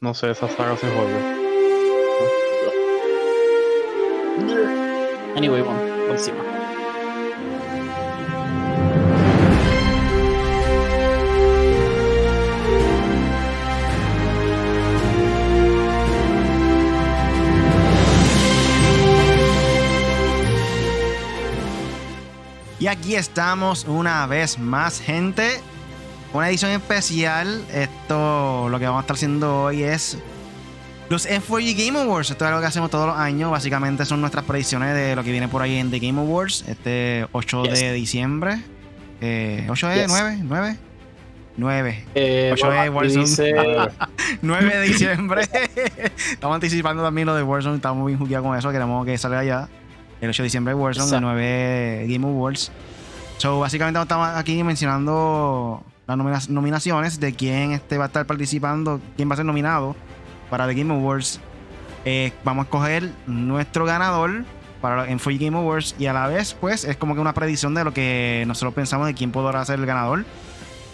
No sé, esa saga se jodió. Anyway, bueno, encima. Y aquí estamos una vez más, gente. Una edición especial. Esto, lo que vamos a estar haciendo hoy es los F4G Game Awards. Esto es algo que hacemos todos los años. Básicamente son nuestras predicciones de lo que viene por ahí en The Game Awards. Este 8 Yes. de diciembre. Eh, ¿8 es? Yes. ¿9? ¿9? 9. Eh, Ocho bueno, de aquí Warzone. dice- 9 de diciembre. estamos anticipando también lo de Warzone. Estamos bien jugueados con eso. Queremos que salga ya. El 8 de diciembre de Warzone, el Exacto. 9 Game Awards. So, básicamente estamos aquí mencionando las nomina- nominaciones de quién este va a estar participando, quién va a ser nominado para The Game Awards. Eh, vamos a escoger nuestro ganador para en Free Game Awards y a la vez, pues, es como que una predicción de lo que nosotros pensamos de quién podrá ser el ganador.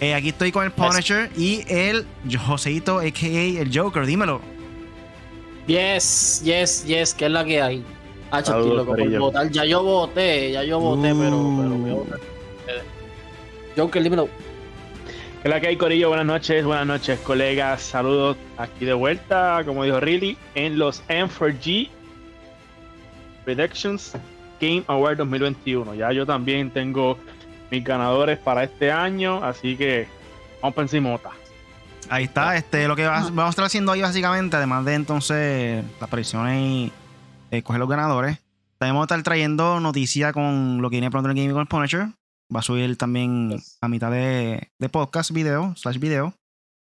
Eh, aquí estoy con el Punisher y el Joseito, a.k.a. el Joker. Dímelo. Yes, yes, yes, que es la que hay. Ah, Saludos, loco por votar. Ya yo voté, ya yo voté, pero, Uh. pero voy a votar. Eh, Joker, dímelo. ¿Qué es la que hay, Corillo? Buenas noches, buenas noches, colegas. Saludos aquí de vuelta, como dijo Riley, en los M4G Predictions Game Award 2021. Ya yo también tengo mis ganadores para este año, así que vamos por encimota. Ahí está. Este, lo que va- vamos a estar haciendo hoy, básicamente, además de entonces las predicciones y eh, coger los ganadores, también vamos a estar trayendo noticias con lo que viene pronto en el Gaming con el Punisher. Va a subir también Yes. a mitad de, de podcast, video, slash video.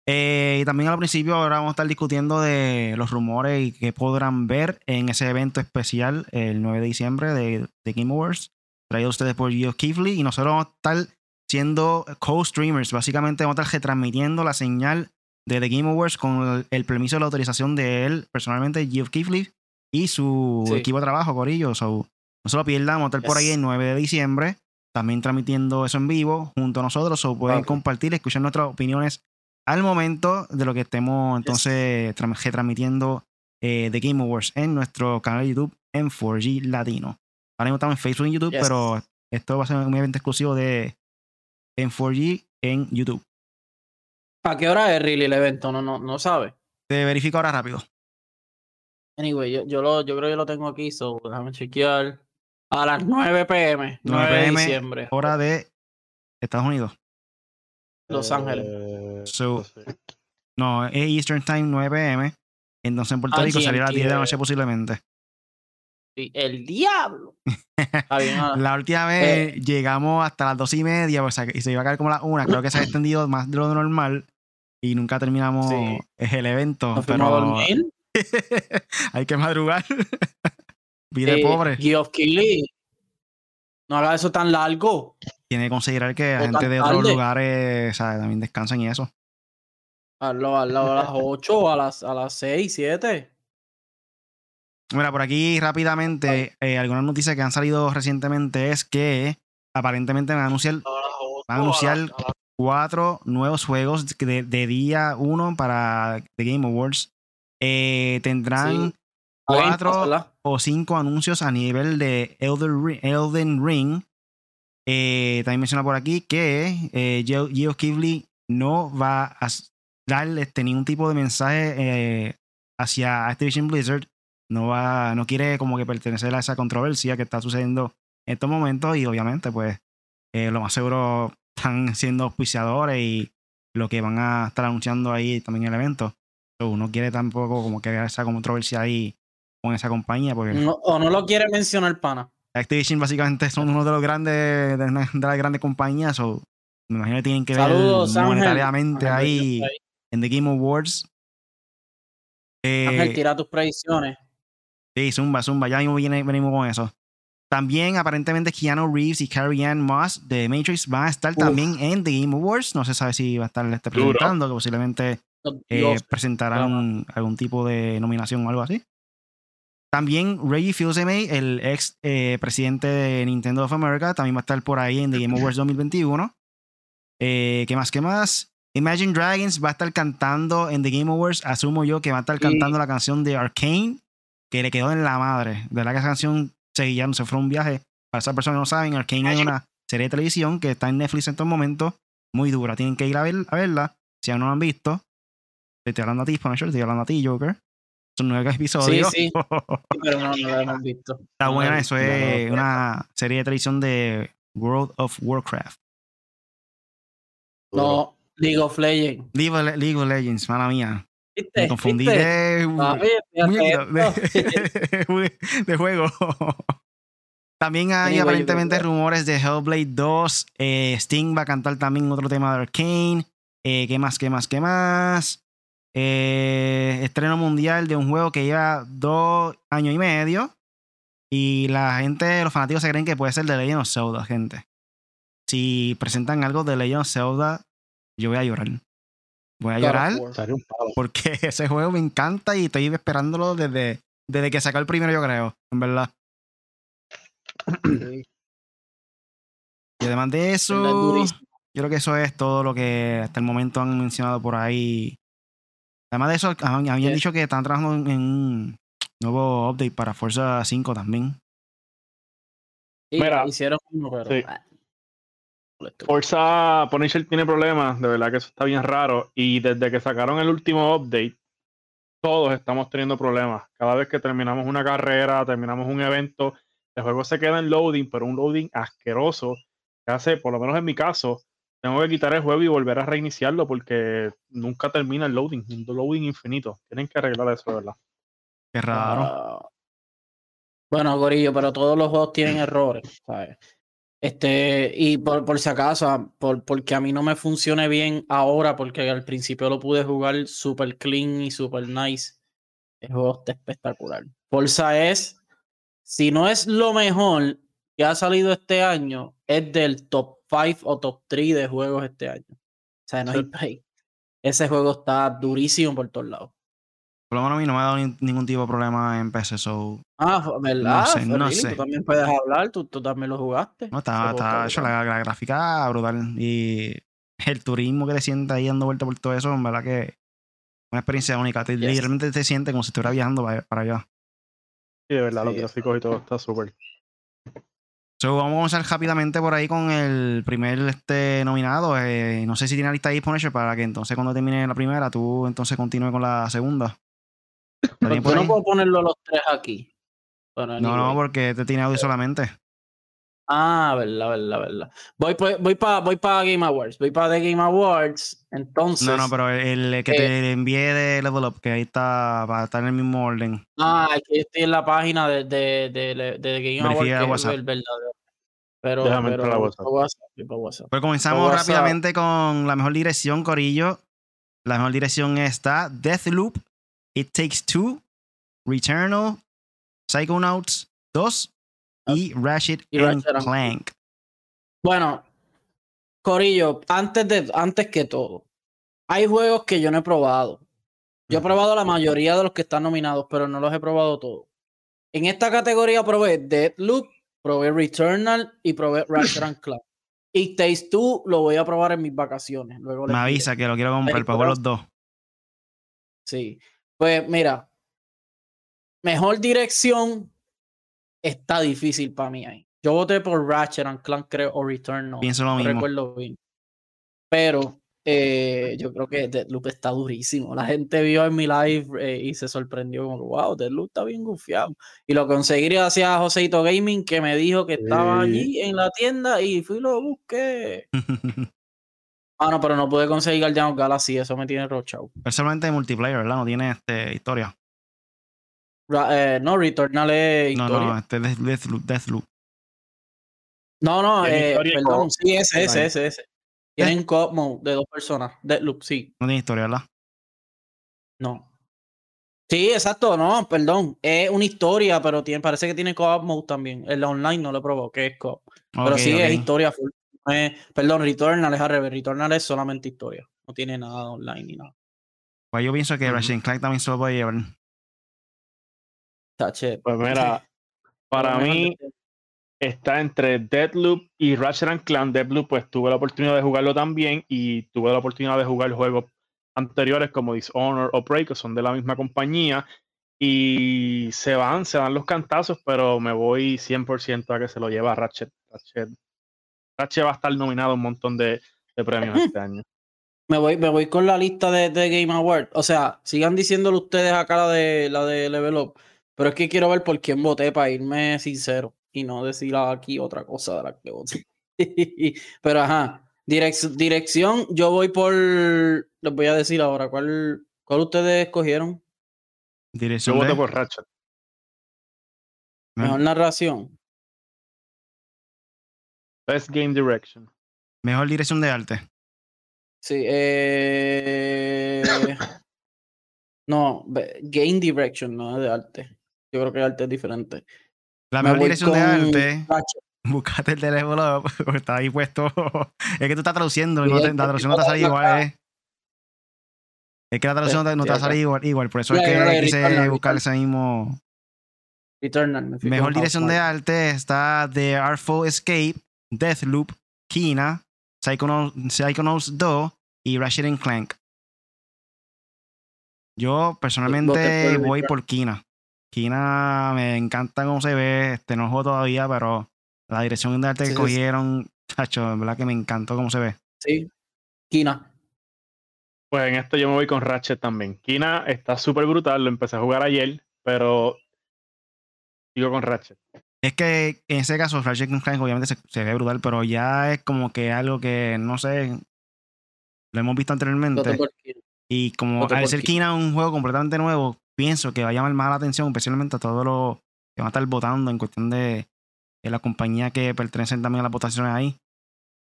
Eh, y también al principio ahora vamos a estar discutiendo de los rumores y qué podrán ver en ese evento especial el 9 de diciembre de, de Game Awards, traído a ustedes por Gio Kifley. Y nosotros vamos a estar siendo co-streamers. Básicamente vamos a estar retransmitiendo la señal de The Game Awards con el, el permiso de la autorización de él, personalmente, Geoff Keighley, y su Sí. equipo de trabajo, Corillo. So, no se lo pierdan, vamos a estar por ahí Yes. el 9 de diciembre, también transmitiendo eso en vivo junto a nosotros. So, pueden Ok. compartir, escuchar nuestras opiniones al momento de lo que estemos entonces tra- retransmitiendo eh, The Game Awards en nuestro canal de YouTube en 4G Latino. Ahora mismo estamos en Facebook y en YouTube, Yes. pero esto va a ser un evento exclusivo de en 4G en YouTube. ¿A qué hora es really el evento? No, no, no sabe. Te verifico ahora rápido. Anyway, yo, yo, lo, yo creo que yo lo tengo aquí, so déjame chequear. A las 9 pm, 9, 9 de PM. diciembre. Hora de Estados Unidos. Los Ángeles. Eh, So- no. No, es Eastern Time 9 pm. Entonces en Puerto Ah, Rico saliera a las GMT, 10 de la eh. noche posiblemente. Sí, El diablo. La última vez llegamos hasta las 2 y media o sea, y se iba a caer como las 1. Creo que se ha extendido más de lo normal y nunca terminamos Sí. el evento. nos fuimos a Pero dormir. hay que madrugar. Vida Eh, pobre. Geoff Keighley, No haga eso tan largo. Tiene que considerar que la O gente de otros lugares sea, también descansan y eso. Hazlo, hazlo a las 8, a las, a las 6, 7. Mira, por aquí rápidamente, eh, algunas noticias que han salido recientemente es que aparentemente van a anunciar, van a anunciar cuatro nuevos juegos de, de día uno para The Game Awards. Eh, tendrán cuatro o cinco anuncios a nivel de Elden Ring. Eh, también menciona por aquí que eh, Geo, Keighley no va a s- dar este, ningún tipo de mensaje eh, hacia Activision Blizzard. No va, no quiere como que pertenecer a esa controversia que está sucediendo en estos momentos. Y obviamente, pues, eh, lo más seguro están siendo auspiciadores y lo que van a estar anunciando ahí también en el evento. So, no quiere tampoco como que haya esa controversia ahí con esa compañía, porque No- o no lo quiere mencionar, pana. Activision básicamente son uno de los grandes, de, una- de las grandes compañías, o me imagino que tienen que Saludos, ver monetariamente Ángel, ahí ahí. en The Game Awards. Eh, Ángel, tira tus predicciones. Sí, zumba, zumba, ya mismo viene- venimos con eso. También aparentemente Keanu Reeves y Carrie Ann Moss de Matrix van a estar Uf. también en The Game Awards. No se sabe si va a estar este, presentando, que posiblemente eh, presentarán algún tipo de nominación o algo así. También Reggie Fils-Aimé, el ex eh, presidente de Nintendo of America, también va a estar por ahí en The Game Awards 2021. Eh, ¿Qué más? ¿Qué más? Imagine Dragons va a estar cantando en The Game Awards. Asumo yo que va a estar cantando la canción de Arcane, que le quedó en la madre. De verdad que esa canción seguía, no se fue un viaje. Para esas personas que no saben, Arcane es una serie de televisión que está en Netflix en estos momentos. Muy dura. Tienen que ir a, ver, a verla. Si aún no la han visto. Te estoy hablando a ti, Punisher. Estoy hablando a ti, Joker. Son nueve episodios. sí. Sí, pero no, no la hemos visto. Está No buena, eso no es una serie de televisión de World of Warcraft. No, League of Legends. League of, League of Legends, mala mía. ¿Viste? Me confundí ¿Viste? de, juego. También hay aparentemente rumores de Hellblade 2. eh, Sting va a cantar también otro tema de Arcane. Eh, ¿Qué más? ¿Qué más? ¿Qué más? Eh, estreno mundial de un juego que lleva dos años y medio. Y la gente, los fanáticos se creen que puede ser de Legend of Zelda, gente. Si presentan algo de Legend of Zelda, yo voy a llorar. Voy a llorar porque ese juego me encanta y estoy esperándolo desde, desde que sacó el primero, yo creo, en verdad. Y además de eso, yo creo que eso es todo lo que hasta el momento han mencionado por ahí. Además de eso, habían habían Yes. dicho que están trabajando en- un nuevo update para Forza 5 también. Sí, Mira, hicieron uno, pero. sí. ah. Forza Punisher tiene problemas, de verdad que eso está bien raro. Y desde que sacaron el último update, todos estamos teniendo problemas. Cada vez que terminamos una carrera, terminamos un evento, el juego se queda en loading, pero un loading asqueroso. Que hace, por lo menos en mi caso, tengo que quitar el juego y volver a reiniciarlo porque nunca termina el loading, un loading infinito. Tienen que arreglar eso, verdad. Qué raro. Ah, bueno, Gorillo, pero todos los juegos tienen errores, ¿sabes? Este, y por, por si acaso, por, porque a mí no me funcione bien ahora, porque al principio lo pude jugar super clean y super nice. El juego está espectacular. Forza es, si no es lo mejor que ha salido este año, es del top 5 o top 3 de juegos este año. O sea, no hay Sí. break. Ese juego está durísimo por todos lados. Por lo menos a mí no me ha dado ni- ningún tipo de problema en PC, so Ah, ¿verdad? sé, no sé. Tú también puedes hablar, tú, tú también lo jugaste. No, está, está hecho la, la gráfica brutal. Y el turismo que te sientes ahí dando vuelta por todo eso, en verdad que una experiencia única. Te- Yes. Literalmente te sientes como si estuvieras viajando para, para allá. Sí, de verdad, los gráficos y todo está súper. So, vamos a comenzar rápidamente por ahí con el primer este, nominado. Eh, no sé si tiene la lista disponible para que entonces cuando termine la primera, tú entonces continúe con la segunda. ¿Está bien Yo no puedo ponerlo los tres aquí. Bueno, No, no, porque te tiene audio solamente. Ah, verdad, verdad, verdad. Voy, pa- voy para voy pa Game Awards. Voy para The Game Awards. Entonces. No, no, pero el, el que eh, te envíe de Level Up, que ahí está, para estar en el mismo orden. Ah, aquí estoy en la página de, de, de, de, de Game Awards. Verifica que es WhatsApp. el verdadero. Pero, Déjame pero entrar a voy WhatsApp. Pues comenzamos WhatsApp. rápidamente con la mejor dirección, Corillo. La mejor dirección está Deathloop, It Takes Two, Returnal, Psychonauts 2 y Ratchet Y and Ratchet Clank. Bueno, Corillo, antes, de, antes que todo, hay juegos que yo no he probado. Yo he probado la mayoría de los que están nominados, pero no los he probado todos. En esta categoría probé Deadloop, probé Returnal y probé Ratchet and Clank. Y Taste 2 lo voy a probar en mis vacaciones. Luego Me avisa que lo quiero comprar para los dos. Sí. Pues mira, mejor dirección está difícil para mí ahí. Yo voté por Ratchet and Clank, creo, o Returnal. Pienso lo no mismo. recuerdo bien. Pero eh, yo creo que Deadloop está durísimo. La gente vio en mi live eh, y se sorprendió como, wow, Deadloop está bien gufiado. Y lo conseguí gracias a Joseito Gaming que me dijo que estaba Sí. allí en la tienda y fui y lo busqué. Ah, no, pero no pude conseguir Guardian of Galaxy, eso me tiene rochado. Personalmente multiplayer, ¿verdad? No tiene este, historia. Ra- eh, no, Returnal es No, historia. no, este es Deathloop. Deathloop. No, no, eh, perdón, sí, ese, ese, ese, ese. Tienen co-op mode de dos personas. Deadloop, sí. No tiene historia, ¿verdad? No. Sí, exacto, no, perdón. Es una historia, pero tiene, parece que tiene co-op mode también. En la online no lo probado, que es co-op. Pero sí es historia full. Perdón, Returnal es al revés. Returnal es solamente historia. No tiene nada online ni nada. Pues yo pienso que. Ratchet Clank también se lo puede llevar. Tache. Pues mira, para mí, está entre Deadloop y Ratchet and Clank. Deadloop, pues tuve la oportunidad de jugarlo también y tuve la oportunidad de jugar juegos anteriores como Dishonor o Prey, que son de la misma compañía. Y se van, se van los cantazos, pero me voy 100% a que se lo lleva Ratchet. Ratchet, Ratchet va a estar nominado a un montón de, premios este año. Me voy, me voy con la lista de, Game Awards. O sea, sigan diciéndolo ustedes acá la de la de Level Up. Pero es que quiero ver por quién voté para irme sincero y no decir aquí otra cosa de la que voté. Pero ajá, dirección, yo voy por. Les voy a decir ahora, ¿cuál, cuál ustedes escogieron? Dirección. Yo voté por Ratchet. Mejor narración. Best Game Direction. Mejor dirección de arte. Sí, eh. no, Game Direction, no de arte. Yo creo que el arte es diferente. La mejor dirección de arte. Buscate el teléfono porque está ahí puesto. es que tú estás traduciendo y no la traducción no te sale igual. Eh. Es que la traducción no te va a salir igual, igual. Por eso es que quise buscar ese mismo. Mejor dirección de arte está The Artful Escape, Deathloop, Kina, Psychonauts 2 y Ratchet Clank. Yo personalmente voy por Kina. Kina me encanta cómo se ve. Este no juego todavía, pero la dirección de arte que cogieron, tacho, en verdad que me encantó cómo se ve. Sí. Kina. Pues en esto yo me voy con Ratchet también. Kina está súper brutal, lo empecé a jugar ayer, pero sigo con Ratchet. Es que en ese caso Ratchet Clank obviamente se, ve brutal, pero ya es como que algo que, no sé, lo hemos visto anteriormente. Y como al ser Kina un juego completamente nuevo, pienso que va a llamar más la atención, especialmente a todos los que van a estar votando en cuestión de, la compañía que pertenecen también a las votaciones ahí.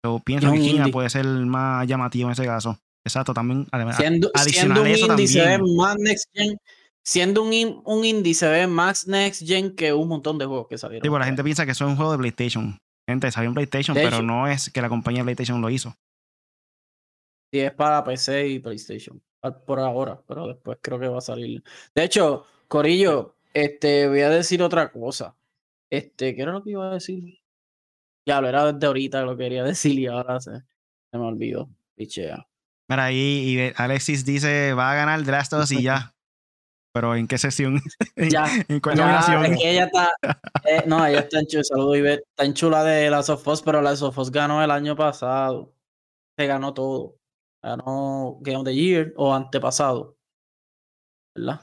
Yo pienso que Kina puede ser más llamativo en ese caso. Exacto, también. Además, siendo, siendo un indie se ve más next gen. Siendo un, un indie se ve más next gen que un montón de juegos que salieron. Sí, pues la gente piensa que eso es un juego de PlayStation. Gente, salió en PlayStation, pero no es que la compañía PlayStation lo hizo. Sí, es para PC y PlayStation por ahora, pero después creo que va a salir. De hecho, Corillo, este, voy a decir otra cosa. Este, ¿qué era lo que iba a decir? Ya, lo era desde ahorita lo quería decir y ahora se, me olvidó. Pichea. Mira, ahí y Alexis dice, va a ganar The Last of Us y ya. Pero ¿en qué sesión? Ya. ¿En cuál ya, Es que ella está. Eh, no, ella está en chula. Saludos, Está en chula de Last of Us, pero Last of Us ganó el año pasado. Se ganó todo ganó Game of the Year o antepasado. ¿Verdad?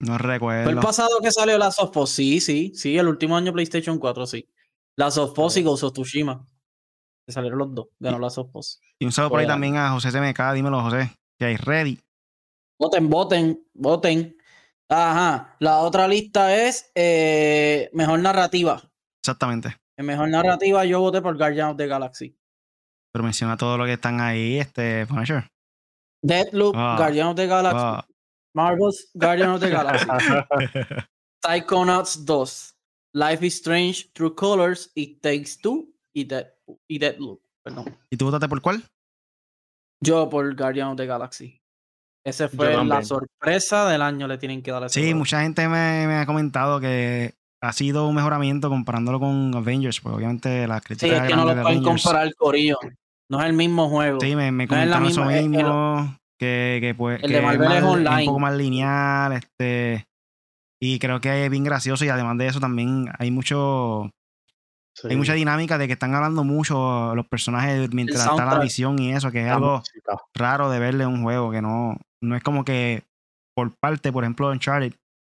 No recuerdo. ¿Fue el pasado que salió la of Us? Sí, sí, sí, el último año PlayStation 4, sí. La of Us y Ghost of Tsushima. Que salieron los dos, ganó la of Us. Y un saludo por ahí también a José CMK, dímelo José, que hay ready. Voten, voten, voten. Ajá, la otra lista es eh, mejor narrativa. Exactamente. En mejor narrativa yo voté por Guardian of the Galaxy. Pero menciona todo lo que están ahí, este, Punisher. Deadloop, ah, Guardian of the Galaxy. Marvel's Guardian of the Galaxy. Psychonauts 2. Life is Strange, True Colors, It Takes Two y, Dead, y Deadloop. Perdón. ¿Y tú votaste por cuál? Yo por Guardian of the Galaxy. Esa fue la sorpresa del año, le tienen que dar Sí, mucha gente me, me, ha comentado que ha sido un mejoramiento comparándolo con Avengers, pues obviamente las críticas. Sí, es que no lo pueden comparar Corillo. No es el mismo juego. Sí, me, me comentaron eso mismo. que, que, pues, el de Marvel es, online. un poco más lineal. Este, y creo que es bien gracioso. Y además de eso, también hay mucho. Hay mucha dinámica de que están hablando mucho los personajes mientras está la visión y eso, que es algo raro de verle en un juego, que no, no es como que por parte, por ejemplo, en Charlie,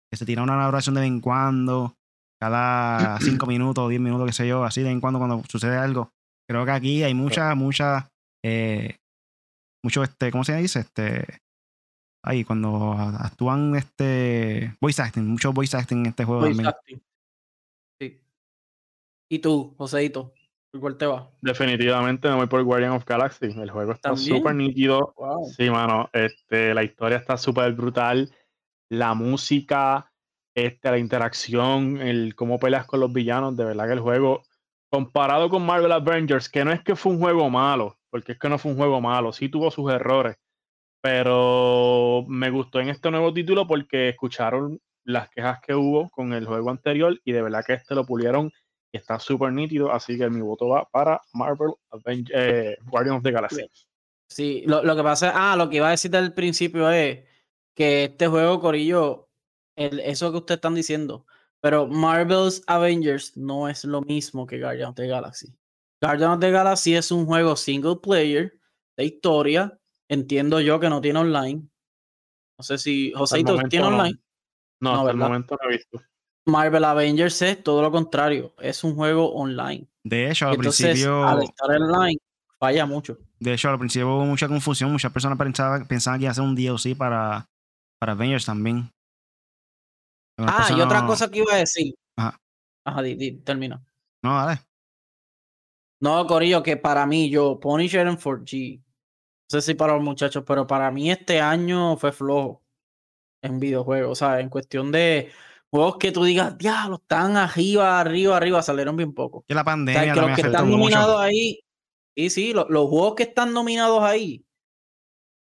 que se tira una narración de vez en cuando, cada cinco minutos o diez minutos, qué sé yo, así de vez en cuando cuando sucede algo. Creo que aquí hay mucha, mucha, eh, mucho, este, ¿cómo se dice? Este, ahí, cuando actúan, este, voice acting, mucho voice acting en este juego voice Acting. Sí. ¿Y tú, Joseito? ¿Por cuál te va? Definitivamente me voy por Guardian of Galaxy. El juego está súper nítido. Sí, mano. Este, la historia está súper brutal. La música, este, la interacción, el cómo peleas con los villanos. De verdad que el juego comparado con Marvel Avengers, que no es que fue un juego malo, porque es que no fue un juego malo, sí tuvo sus errores, pero me gustó en este nuevo título porque escucharon las quejas que hubo con el juego anterior y de verdad que este lo pulieron y está súper nítido, así que mi voto va para Marvel eh, Guardians of the Galaxy. Sí, lo, lo, que pasa, ah, lo que iba a decir del principio es que este juego, Corillo, el, eso que ustedes están diciendo, pero Marvel's Avengers no es lo mismo que Guardians of the Galaxy. Guardians of the Galaxy es un juego single player de historia. Entiendo yo que no tiene online. No sé si Joseito tiene online. No, hasta el momento no he visto. Marvel Avengers es todo lo contrario, es un juego online. De hecho, al principio. Al estar online, falla mucho. De hecho, al principio hubo mucha confusión. Muchas personas pensaban, pensaban que iba a ser un DLC para, para Avengers también. Ah, y otra cosa que iba a decir. Ajá. Ajá, di, termina. No, dale. No, Corillo, que para mí, yo, Punisher en 4G. No sé si para los muchachos, pero para mí este año fue flojo en videojuegos. O sea, en cuestión de juegos que tú digas, diablo, están arriba, arriba, arriba, salieron bien poco. Que la pandemia. que los que están nominados ahí, sí, sí, los, juegos que están nominados ahí,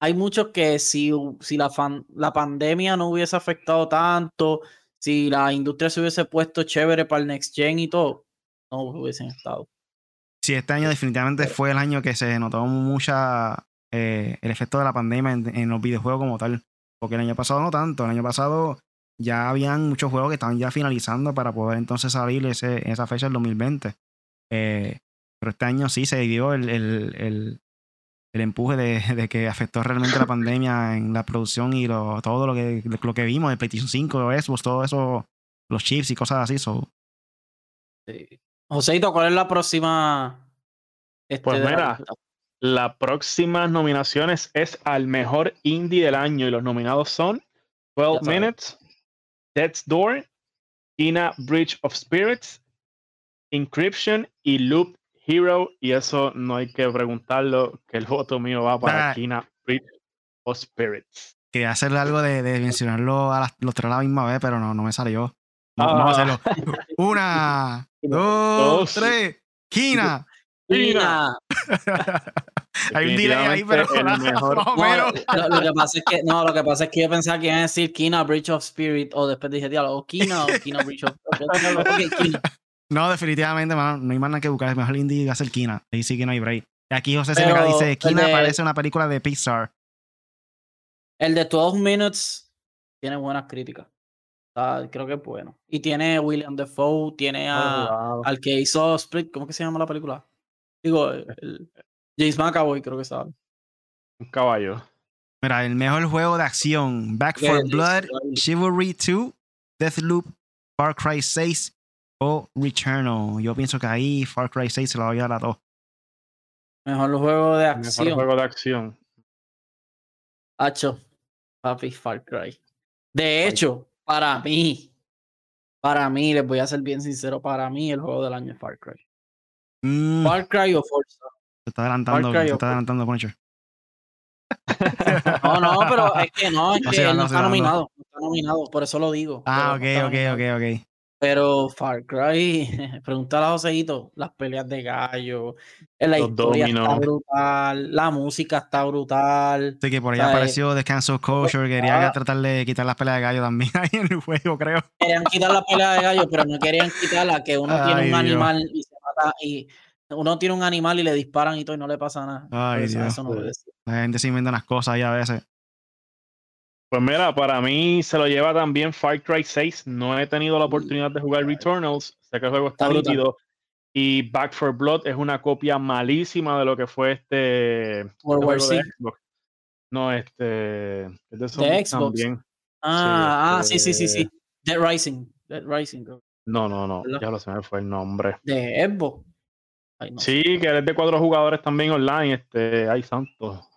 hay muchos que si, si la, la pandemia no hubiese afectado tanto, si la industria se hubiese puesto chévere para el next gen y todo, no hubiesen estado. Sí, este año definitivamente fue el año que se notó mucha eh, el efecto de la pandemia en, en, los videojuegos como tal. Porque el año pasado no tanto. El año pasado ya habían muchos juegos que estaban ya finalizando para poder entonces salir ese, esa fecha del 2020. Eh, pero este año sí se dio el, el, el, el empuje de, de, que afectó realmente la pandemia en la producción y lo, todo lo que, lo que vimos de PlayStation 5, Xbox, todo eso, los chips y cosas así. So. Sí. Joseito, ¿cuál es la próxima? Este, pues mira, la próxima nominaciones es al mejor indie del año y los nominados son 12 Minutes, Death's Door, Kina Bridge of Spirits, Encryption y Loop Hero. Y eso no hay que preguntarlo, que el voto mío va para Kina Bridge of Spirits. Quería hacerle algo de, mencionarlo a los tres a la misma vez, pero no, no me salió. Vamos a hacerlo. Una, dos, tres. Kina. Kina. Hay un delay ahí, pero mejor... no, lo, que pasa es que, no, lo que pasa es que yo pensaba que iba a decir Kina Bridge of Spirit o después dije, diablo, o Kina o Kina Bridge of Spirit. No, definitivamente, man, no hay más nada que buscar. Es mejor indie va a ser Kina. Ahí sí que no hay break. Aquí José Seneca dice, Kina parece una película de Pixar. El de 12 Minutes tiene buenas críticas. creo que es bueno. Y tiene William Defoe, tiene a, al que hizo Split, ¿cómo que se llama la película? Digo, el, James McAvoy creo que sabe. Un caballo. Mira, el mejor juego de acción: Back for Blood, Chivalry 2, Deathloop, Far Cry 6 o Returnal. Yo pienso que ahí Far Cry 6 se lo voy a dar a dos. Mejor juego de acción. Mejor juego de acción. Hacho, papi, Far Cry. De hecho, para mí, para mí, les voy a ser bien sincero, para mí el juego del año es Far Cry. Mm. Far Cry o Forza. Se está adelantando, se está adelantando Punisher. no, no, pero es que no, es que él no, está nominado, no está nominado, por eso lo digo. Ah, ok, ok, ok, ok. Pero Far Cry, pregúntale a Joseito, las peleas de gallo, la historia está brutal, la música está brutal. Sí, que por ahí apareció The Cancel Culture, quería tratar de quitar las peleas de gallo también ahí en el juego, creo. Querían quitar las peleas de gallo, pero no querían quitar la que uno tiene un animal y se mata y uno tiene un animal y le disparan y todo y no le pasa nada. Ay, Dios. La gente se inventa unas cosas ahí a veces. Pues mira, para mí se lo lleva también Far Cry 6. No he tenido la oportunidad de jugar Returnals. Sé que el juego está nítido. Y Back for Blood es una copia malísima de lo que fue este. War Z. No, este. Es de, Xbox. También. Ah, sí, sí, sí, sí, este Dead Rising. Dead Rising. No, no, no. Ya lo sé, me fue el nombre. De Xbox. Sí, que es de cuatro jugadores también online. Este, ay, santo.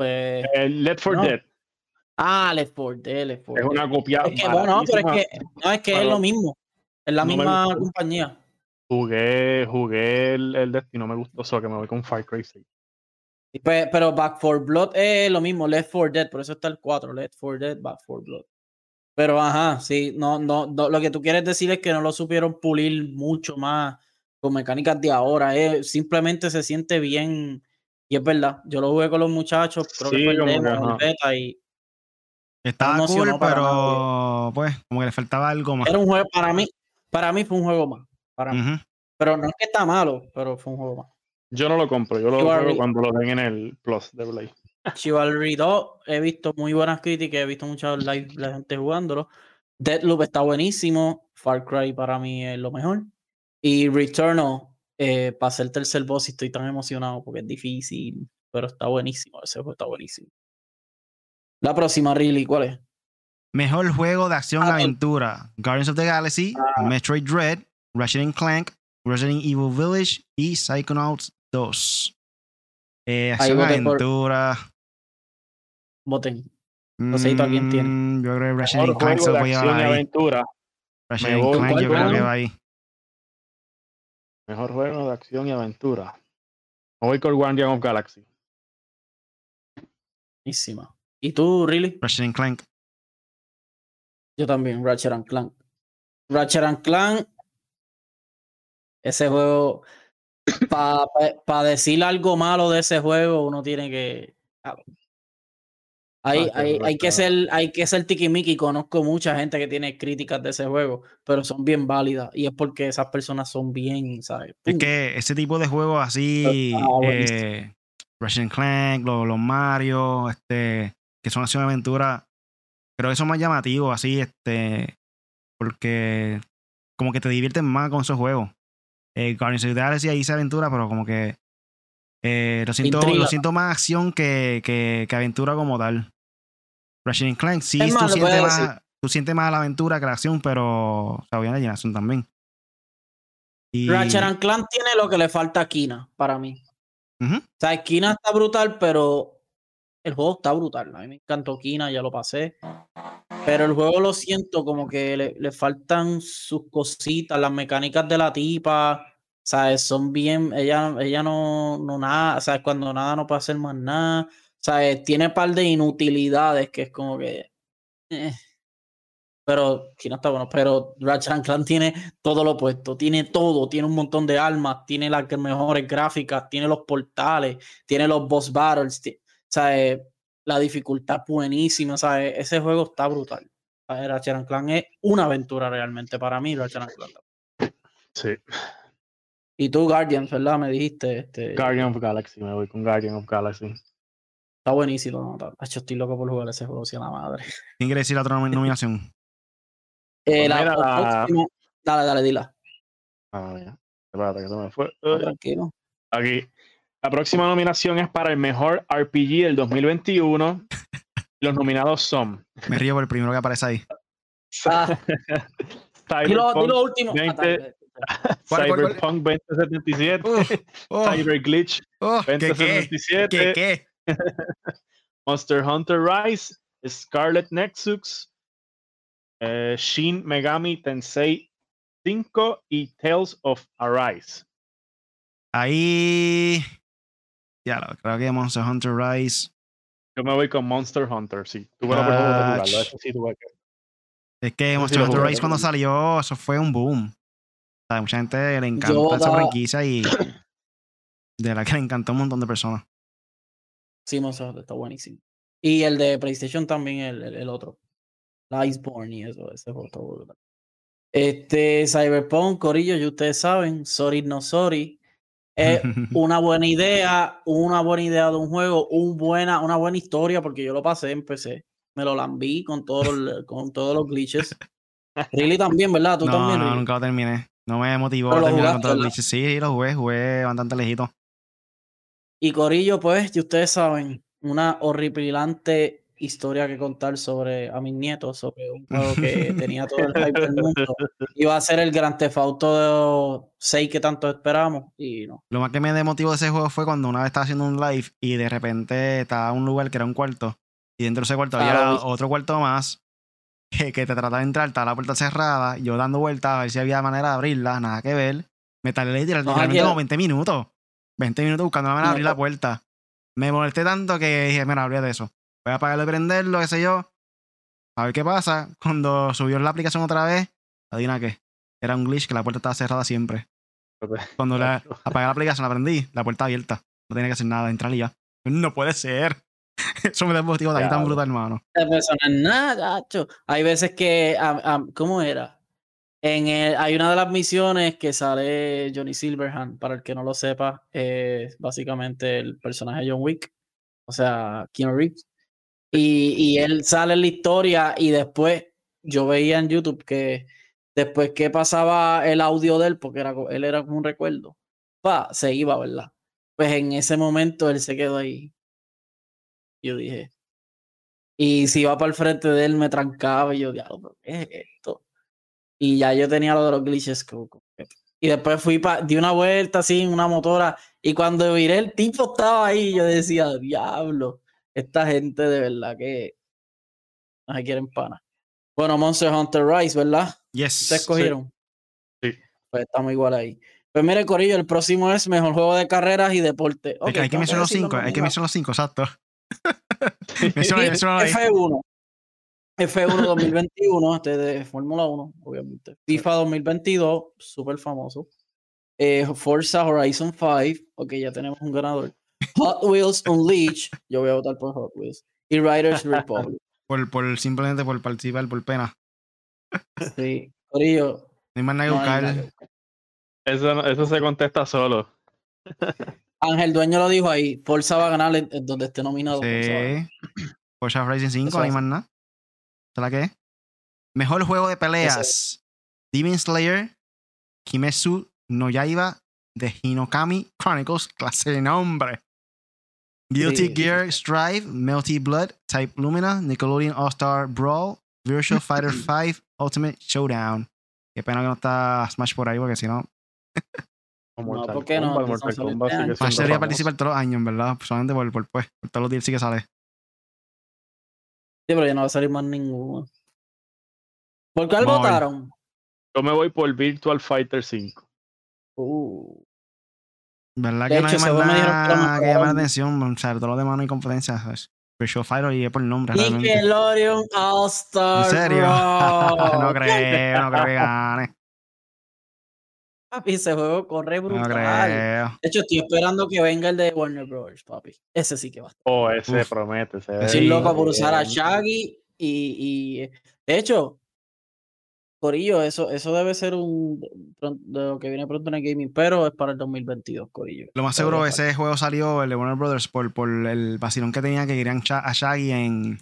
Pues. Eh, Left 4 Dead. Ah, Left 4 Dead, Left 4 Es una copia. Es que, bueno, pero es que, no, es que es lo mismo. Es la misma compañía. Jugué, jugué el, el Destino, me gustó, eso que me voy con Fire Crazy. Pues, pero Back 4 Blood es lo mismo, Left 4 Dead, por eso está el 4, Left 4 Dead, Back 4 Blood. Pero ajá, sí, no, no, no, lo que tú quieres decir es que no lo supieron pulir mucho más con mecánicas de ahora. Eh, simplemente se siente bien. Y es verdad, yo lo jugué con los muchachos, creo que fue el demo, beta y. Estaba cool, pero pues, como que le faltaba algo más. Era un juego para mí. Para mí fue un juego más. Para mí. Ujú. Pero no es que está malo, pero fue un juego más. Yo no lo compro, yo lo juego cuando lo den en el Plus de Play. Chivalry 2, he visto muy buenas críticas, he visto muchos live la gente jugándolo. Deadloop está buenísimo. Far Cry para mí es lo mejor. Y Returnal, eh, para ser tercer boss, y estoy tan emocionado porque es difícil, pero está buenísimo. Ese juego está buenísimo. La próxima, Really, ¿cuál es? Mejor juego de acción Ah, aventura: Guardians of the Galaxy, Ah. Metroid Dread, Ratchet Clank, Resident Evil Village y Psychonauts 2. Eh, acción aventura. Voten. Joséito, ¿a quién tiene? Mm, Yo creo que Ratchet Clank se lo voy a llevar ahí. Ratchet Clank ¿cuál yo creo que va ahí. Mejor juego de acción y aventura. Me voy con Guardian of Galaxy. Buenísima. ¿Y tú, Really? Ratchet and Clank. Yo también, Ratchet and Clank. Ratchet and Clank, ese juego, para decir algo malo de ese juego, uno tiene que. Ah, Hay, Ah, hay, hay que ser, hay que ser tiquimiqui. Conozco mucha gente que tiene críticas de ese juego, pero son bien válidas. Y es porque esas personas son bien, ¿sabes? Es Pum. que ese tipo de juegos así, Ah, buenísimo. eh, Clank, los, los Mario, este, que son acción aventura, creo que son más llamativos así, este, porque como que te divierten más con esos juegos. Eh, Guardians of the Galaxy ahí dice aventura, pero como que eh, lo, siento, lo siento más acción que, que, que aventura como tal. Ratchet and Clank, sí, tú, sientes más, tú sientes más la aventura que la acción, pero o sea, acción también. Y, Ratchet and Clank tiene lo que le falta a Kina, para mí. O sea, Kina está brutal, pero el juego está brutal. A mí me encantó Kina, ya lo pasé. Pero el juego lo siento como que le, le faltan sus cositas, las mecánicas de la tipa. ¿Sabes? Son bien. Ella, ella no, no nada. ¿Sabes? Cuando nada no puede hacer más nada. ¿Sabes? Tiene un par de inutilidades que es como que. eh. Pero Kina está bueno. Pero Ratchet and Clank tiene todo lo opuesto. Tiene todo. Tiene un montón de armas. Tiene las mejores gráficas. Tiene los portales. Tiene los boss battles. ¿sabes? La dificultad buenísima. ¿sabes? Ese juego está brutal. ¿sabes? Ratchet and Clank es una aventura realmente para mí. Ratchet and Clank. Sí. Y tú, Guardians, ¿verdad? Me dijiste. Este, Guardian of Galaxy, me voy con Guardian of Galaxy. está buenísimo. ¿no? Está- Acho, estoy loco por jugar ese juego, si a la madre. ¿Quién quiere decir la otra nomi- nominación? Eh, Pues la mira, la- próxima- Dale, dale, dila. Ah, ya. Espérate que se me fue. No, tranquilo. Aquí. La próxima nominación es para el mejor RPG del 2021. Los nominados son Me río por el primero que aparece ahí. Ah, dilo, Cyberpunk, dilo último. Ah, 20. dale. ¿Cuál? Cyberpunk 2077, Uf, oh, Cyberglitch oh, ¿Qué qué? 2077, ¿Qué qué? Monster Hunter Rise, Scarlet Nexus, eh, Shin Megami Tensei 5 y Tales of Arise. Ahí. Ya lo creo que Monster Hunter Rise. Yo me voy con Monster Hunter, sí. Tuve la oportunidad de jugarlo, Ach. eso sí tuve que- Es que Monster Hunter Rise cuando salió, eso fue un boom. Sea, mucha gente le encanta esa franquicia y. De la que le encantó a un montón de personas. Sí, Monster está buenísimo. Y el de PlayStation también, el, el, el otro. La Iceborne y eso, ese brutal. Este, Cyberpunk, Corillo, y ustedes saben, sorry no sorry. Es una buena idea, una buena idea de un juego, un buena, una buena historia, porque yo lo pasé en PC. Me lo lambí con, todos los- con todos los glitches. Really también, ¿verdad? Tú no, también, no, nunca lo terminé. No me motivó a terminar con glitches. Sí, lo jugué, jugué bastante lejito. Y Corillo, pues, y ustedes saben, una horripilante historia que contar sobre a mis nietos, sobre un juego que tenía todo el hype del mundo. Iba a ser el Gran Theft Auto 6 que tanto esperamos y no. Lo más que me demotivó de ese juego fue cuando una vez estaba haciendo un live y de repente estaba en un lugar que era un cuarto. Y dentro de ese cuarto Ah, había otro cuarto más que, que te trataba de entrar, estaba la puerta cerrada. Yo dando vueltas a ver si había manera de abrirla, nada que ver. Me tardé literal- No, literalmente aquí- como 20 minutos. 20 minutos buscando la manera de abrir la puerta. Me molesté tanto que dije, mira, olvídate de eso. Voy a apagarlo y prenderlo, qué sé yo. A ver qué pasa. Cuando subió la aplicación otra vez, adivina qué. Era un glitch que la puerta estaba cerrada siempre. Cuando la, apagué la aplicación, la prendí, la puerta abierta. No tenía que hacer nada, entrar y ya. No puede ser. Eso me desmotivó de ahí tan brutal, hermano. Persona, nada, gacho. Hay veces que, ah, ah, ¿cómo era? En el- hay una de las misiones que sale Johnny Silverhand, para el que no lo sepa, es básicamente el personaje de John Wick, o sea, Keanu Reeves. Y, y él sale en la historia y después yo veía en YouTube que después que pasaba el audio de él, porque era, él era como un recuerdo, pa, se iba, ¿verdad? Pues en ese momento él se quedó ahí. Yo dije, y si iba para el frente de él me trancaba y yo, diablo, ¿pero ¿qué es esto? Y ya yo tenía lo de los glitches. Y después fui, pa, di una vuelta así en una motora y cuando miré el tipo estaba ahí, yo decía, diablo, esta gente de verdad que no se quieren pana. Bueno, Monster Hunter Rise, ¿verdad? Yes. ¿Ustedes escogieron? Sí. Pues estamos igual ahí. Pues mire, Corillo, el próximo es mejor juego de carreras y deporte. Hay Ok, que- hay que mencionar los cinco, hay que mencionar los cinco, exacto. Menciona ahí. F1. F1 2021, este de Fórmula 1, obviamente. FIFA 2022, súper famoso. Eh, Forza Horizon 5, ok, ya tenemos un ganador. Hot Wheels Unleashed, yo voy a votar por Hot Wheels. Y Riders Republic. Por, por, simplemente por participar, por pena. Sí, Corillo. No hay más nada que buscar. Eso, eso se contesta solo. Ángel Dueño lo dijo ahí, Forza va a ganar en- en donde esté nominado. Sí. Forza Horizon 5, Eso no hay hace. más nada. ¿Será qué? Mejor juego de peleas. Demon Slayer, Kimetsu no Yaiba, The Hinokami Chronicles, clase de nombre. Guilty Sí. Gear Strive, Melty Blood, Type Lumina, Nickelodeon All-Star Brawl, Virtual Fighter 5, Ultimate Showdown. Qué pena que no está Smash por ahí, porque si no, No, Mortal ¿por qué no? Mortal Kombat este sigue. Smash debería participar todos los años, en ¿verdad? Solamente por, por, pues, por todos los DLC que sale. Sí, pero ya no va a salir más ninguno. ¿Por cuál Vamos votaron? Yo me voy por Virtual Fighter 5. Uh, ¿Verdad De que no hecho, hay ese más nada que llame la atención? O sea, todo lo demás no hay competencia. ¿sabes? Virtual Fighter y es por el nombre. Nickelodeon All Star. ¿En serio? No creo, no creo que gane. Papi, ese juego corre No brutal. creo. De hecho, estoy esperando que venga el de Warner Bros. Papi. Ese sí que va a estar. Oh, ese Uf. promete. Ese Estoy Sí. loco por usar a. Shaggy y, y de hecho, Corillo, eso, eso debe ser un de lo que viene pronto en el gaming, pero es para el 2022, Corillo. Lo más seguro, ese juego salió, el de Warner Brothers, por, por el vacilón que tenía que querían a Shaggy en,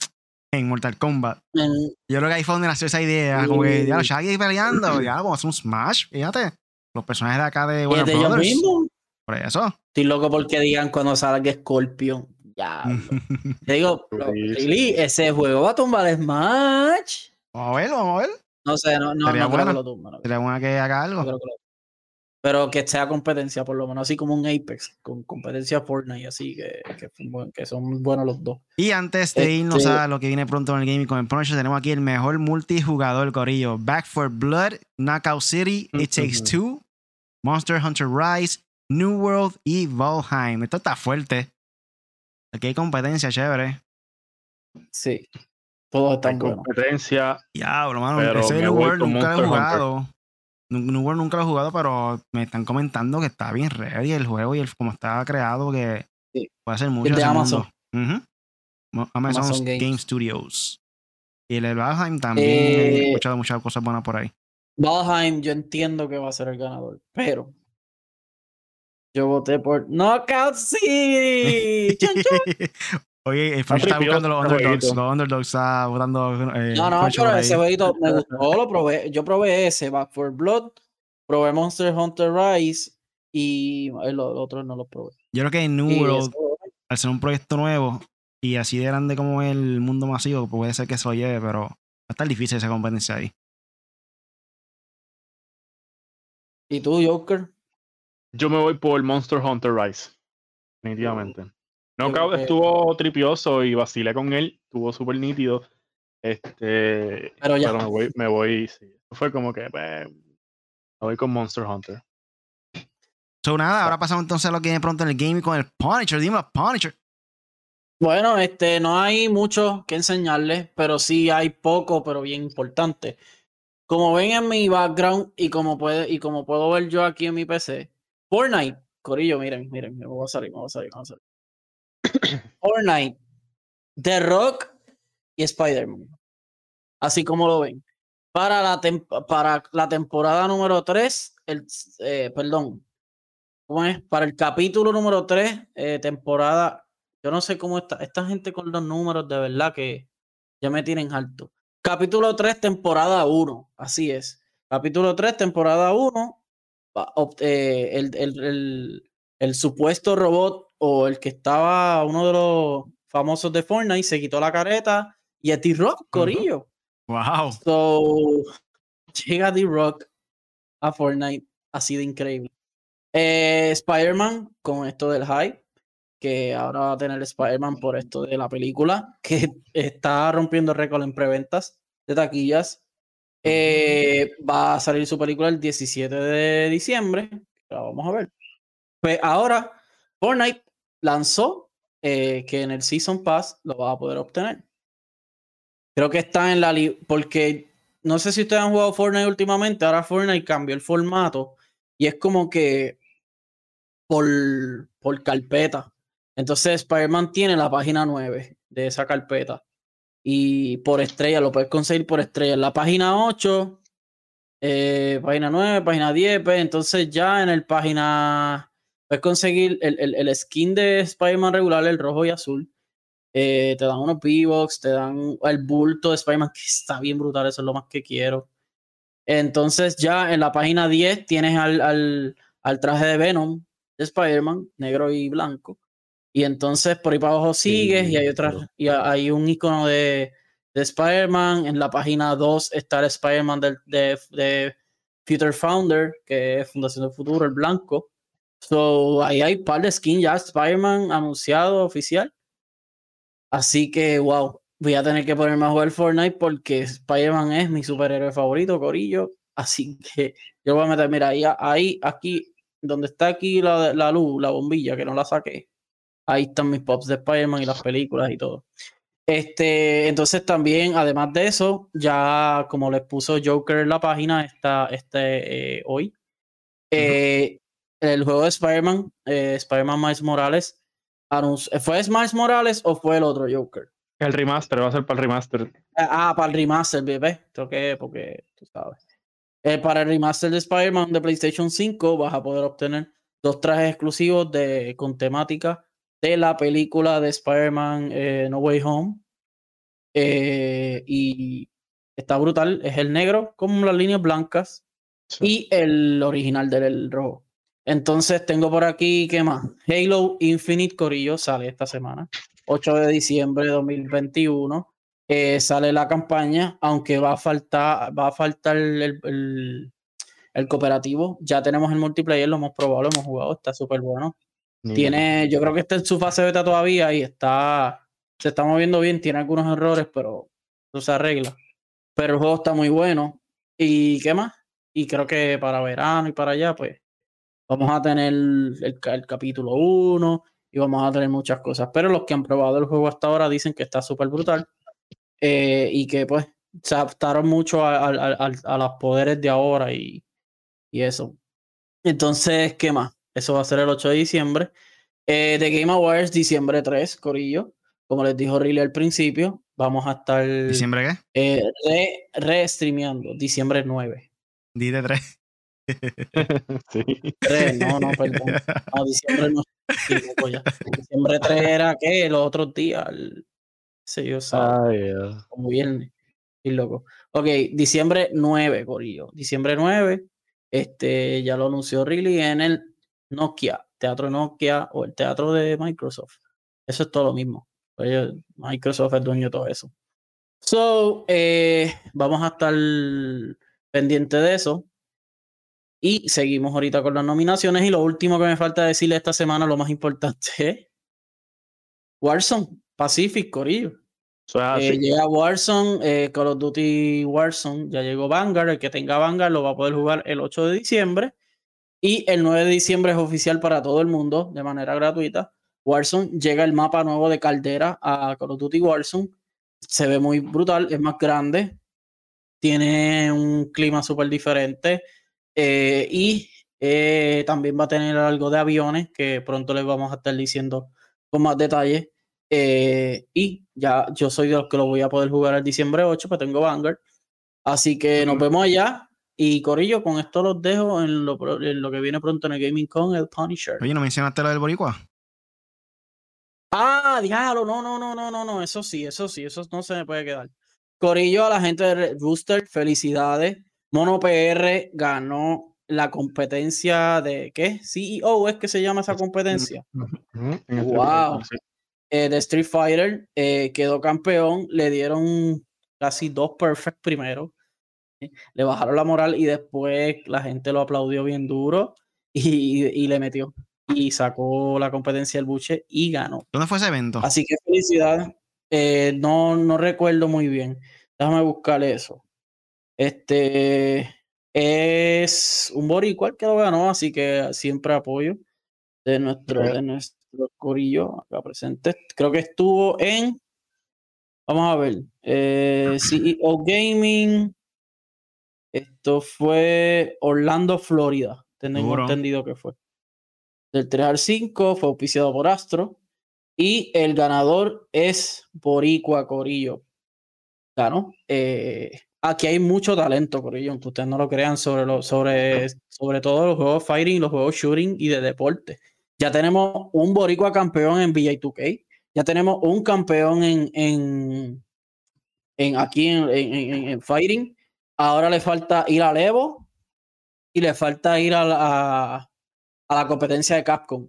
en Mortal Kombat. En- Yo creo que ahí fue donde nació esa idea. Como que, ya. Shaggy peleando, ya, vamos a hacer un Smash, fíjate. Los personajes de acá de y es Warner de ellos Brothers. mismos. Por eso. Estoy loco porque digan cuando salga Scorpion. Ya. Te digo, really, ese juego va a tumbar Smash. vamos a ver, vamos a ver. No sé, no, no, Sería no creo que lo no Sería bueno que haga algo. creo que lo- Pero que sea competencia, por lo menos así como un Apex, con competencia Fortnite, así que, que, que son buenos los dos. Y antes de irnos Este- a lo que viene pronto en el gaming con el Punisher, tenemos aquí el mejor multijugador corillo. Back for Blood, Knockout City, It Takes Two, Monster Hunter Rise, New World y Valheim. Esto está fuerte. Aquí hay competencia chévere. Sí, todos están buenos. competencia. Diablo, mano. Pero Ese New World con nunca lo he jugado. New World nunca lo he jugado, pero me están comentando que está bien ready el juego y el, como está creado, que Sí. puede hacer mucho. El de Amazon. Ujú. Mo- Amazon, Amazon Game. Studios. Y el de Valheim también. Eh, he escuchado muchas cosas buenas por ahí. Valheim, yo entiendo que va a ser el ganador, pero yo voté por Knockout City. Chun, chun. Oye, el French está buscando los underdogs. Los underdogs está votando. Eh, No, no, pero ese jueguito me gustó, lo probé. Yo probé ese, Back for Blood, probé Monster Hunter Rise y el, otro no lo probé. Yo creo que en New World, al ser un proyecto nuevo y así de grande como es el mundo masivo, puede ser que se lo lleve, pero va a estar difícil esa competencia ahí. ¿Y tú, Joker? Yo me voy por Monster Hunter Rise. Definitivamente. creo Knockout que- estuvo tripioso y vacilé con él. Estuvo súper nítido. Este, Pero ya. me voy, me voy, sí. Fue como que pues, me voy con Monster Hunter. So, nada, ahora pasamos entonces a lo que viene pronto en el gaming con el Punisher. Dime, Punisher. Bueno, este, no hay mucho que enseñarles, pero sí hay poco, pero bien importante. Como ven en mi background y como puede, y como puedo ver yo aquí en mi PC, Fortnite, Corillo, miren, miren, me voy a salir, me voy a salir, me voy a salir. Fortnite, The Rock y Spider-Man. Así como lo ven. para la, para la temporada número 3, el, eh, perdón, ¿cómo es? Para el capítulo número 3, eh, temporada, yo no sé cómo está, esta gente con los números de verdad que ya me tienen alto. Capítulo 3, temporada 1, así es. Capítulo 3, temporada 1, eh, el, el, el, supuesto robot o el que estaba uno de los famosos de Fortnite se quitó la careta y a T-Rock, Corillo. Wow. So, llega D-Rock a Fortnite, así de increíble. Eh, Spider-Man, con esto del hype, que ahora va a tener Spider-Man por esto de la película, que está rompiendo récord en preventas de taquillas. Eh, va a salir su película el 17 de diciembre. La vamos a ver. Pues ahora, Fortnite lanzó eh, que en el Season Pass lo va a poder obtener. Creo que está en la. Porque no sé si ustedes han jugado Fortnite últimamente. Ahora Fortnite cambió el formato y es como que por, por carpeta. Entonces Spider-Man tiene la página 9 de esa carpeta. Y por estrella, lo puedes conseguir por estrella. La página 8, eh, página 9, página 10. Pues, entonces ya en el página. Puedes conseguir el, el, el skin de Spider-Man regular, el rojo y azul. Eh, te dan unos V-Box, te dan el bulto de Spider-Man, que está bien brutal, eso es lo más que quiero. Entonces ya en la página 10 tienes al, al, al traje de Venom de Spider-Man, negro y blanco. Y entonces por ahí para abajo sigues y hay otra, y hay un icono de, de Spider-Man. En la página 2 está el Spider-Man de, de, de, Future Founder, que es Fundación del Futuro, el blanco. So ahí hay un par de skins ya, Spider-Man anunciado oficial. Así que, wow, voy a tener que ponerme a jugar Fortnite porque Spider-Man es mi superhéroe favorito, Corillo. Así que yo voy a meter, mira, ahí, ahí aquí, donde está aquí la, la luz, la bombilla, que no la saqué. Ahí están mis pops de Spider-Man y las películas y todo. Este, entonces también, además de eso, ya como les puso Joker en la página está este, eh, hoy, eh, el juego de Spider-Man, eh, Spider-Man Miles Morales, ¿Fue Smash Morales o fue el otro Joker? El remaster, va a ser para el remaster. Ah, para el remaster, bebé. Creo que porque tú sabes. Eh, para el remaster de Spider-Man de PlayStation 5 vas a poder obtener dos trajes exclusivos de, con temática de la película de Spider-Man eh, No Way Home. Eh, y está brutal. Es el negro con las líneas blancas y el original del rojo. Entonces tengo por aquí, ¿qué más? Halo Infinite Corillo sale esta semana, 8 de diciembre de 2021. Eh, sale la campaña, aunque va a faltar, va a faltar el, cooperativo. Ya tenemos el multiplayer, lo hemos probado, lo hemos jugado, está súper bueno. Tiene, yo creo que está en su fase beta todavía y está, se está moviendo bien, tiene algunos errores, pero eso se arregla. Pero el juego está muy bueno. ¿Y qué más? Y creo que para verano y para allá, pues vamos a tener el, capítulo 1 y vamos a tener muchas cosas. Pero los que han probado el juego hasta ahora dicen que está súper brutal eh, y que pues se adaptaron mucho a, los poderes de ahora y, eso. Entonces, ¿qué más? Eso va a ser el 8 de diciembre. Eh, The Game Awards, diciembre 3, Corillo. Como les dijo Riley al principio, vamos a estar. ¿Diciembre qué? Eh, re, streameando, diciembre 9. Dile 3. sí. no, no, perdón. A diciembre no. Diciembre 3 era que los otros días. El, sé yo, sabe. Como viernes. Y loco. Ok, diciembre 9, Corillo. Diciembre 9. Este, ya lo anunció Riley en el Nokia, Teatro Nokia o el Teatro de Microsoft. Eso es todo lo mismo. Microsoft es dueño de todo eso. So, eh, vamos a estar pendiente de eso. Y seguimos ahorita con las nominaciones. Y lo último que me falta decirle esta semana, lo más importante es Warzone, Pacific, Corillo. Eh, llega Warzone, eh, Call of Duty Warzone, ya llegó Vanguard. El que tenga Vanguard lo va a poder jugar el 8 de diciembre. Y el 9 de diciembre es oficial para todo el mundo de manera gratuita. Warzone llega el mapa nuevo de Caldera a Call of Duty Warzone. Se ve muy brutal, es más grande. Tiene un clima súper diferente eh, y eh, también va a tener algo de aviones que pronto les vamos a estar diciendo con más detalle. Eh, y ya yo soy de los que lo voy a poder jugar el diciembre 8, pues tengo Vanguard. Así que nos vemos allá. Y Corillo, con esto los dejo en lo, en lo que viene pronto en el Gaming Con, el Punisher. Oye, ¿no mencionaste lo del Boricua? Ah, diablo, no, no, no, no, no, no, eso sí, eso sí, eso no se me puede quedar. Corillo a la gente de Rooster, felicidades. Mono PR ganó la competencia de ¿qué? CEO es que se llama esa competencia. wow. Eh, de Street Fighter eh, quedó campeón, le dieron casi dos perfect primero, le bajaron la moral y después la gente lo aplaudió bien duro y, y le metió y sacó la competencia del buche y ganó. ¿Dónde fue ese evento? Así que felicidades. Eh, no, no recuerdo muy bien. Déjame buscarle eso. Este es un boricua que lo ganó, así que siempre apoyo de nuestro, de nuestro corillo acá presente. Creo que estuvo en. Vamos a ver. Eh, CEO Gaming. Esto fue Orlando, Florida. Tengo entendido que fue del 3 al 5, fue auspiciado por Astro. Y el ganador es Boricua Corillo. Claro, eh, aquí hay mucho talento, Corillo, aunque ustedes no lo crean, sobre, lo, sobre, sobre todo los juegos fighting, los juegos shooting y de deporte. Ya tenemos un Boricua campeón en VJ2K, ya tenemos un campeón en, en, en aquí en, en, fighting. Ahora le falta ir al Evo y le falta ir a, la, a la competencia de Capcom.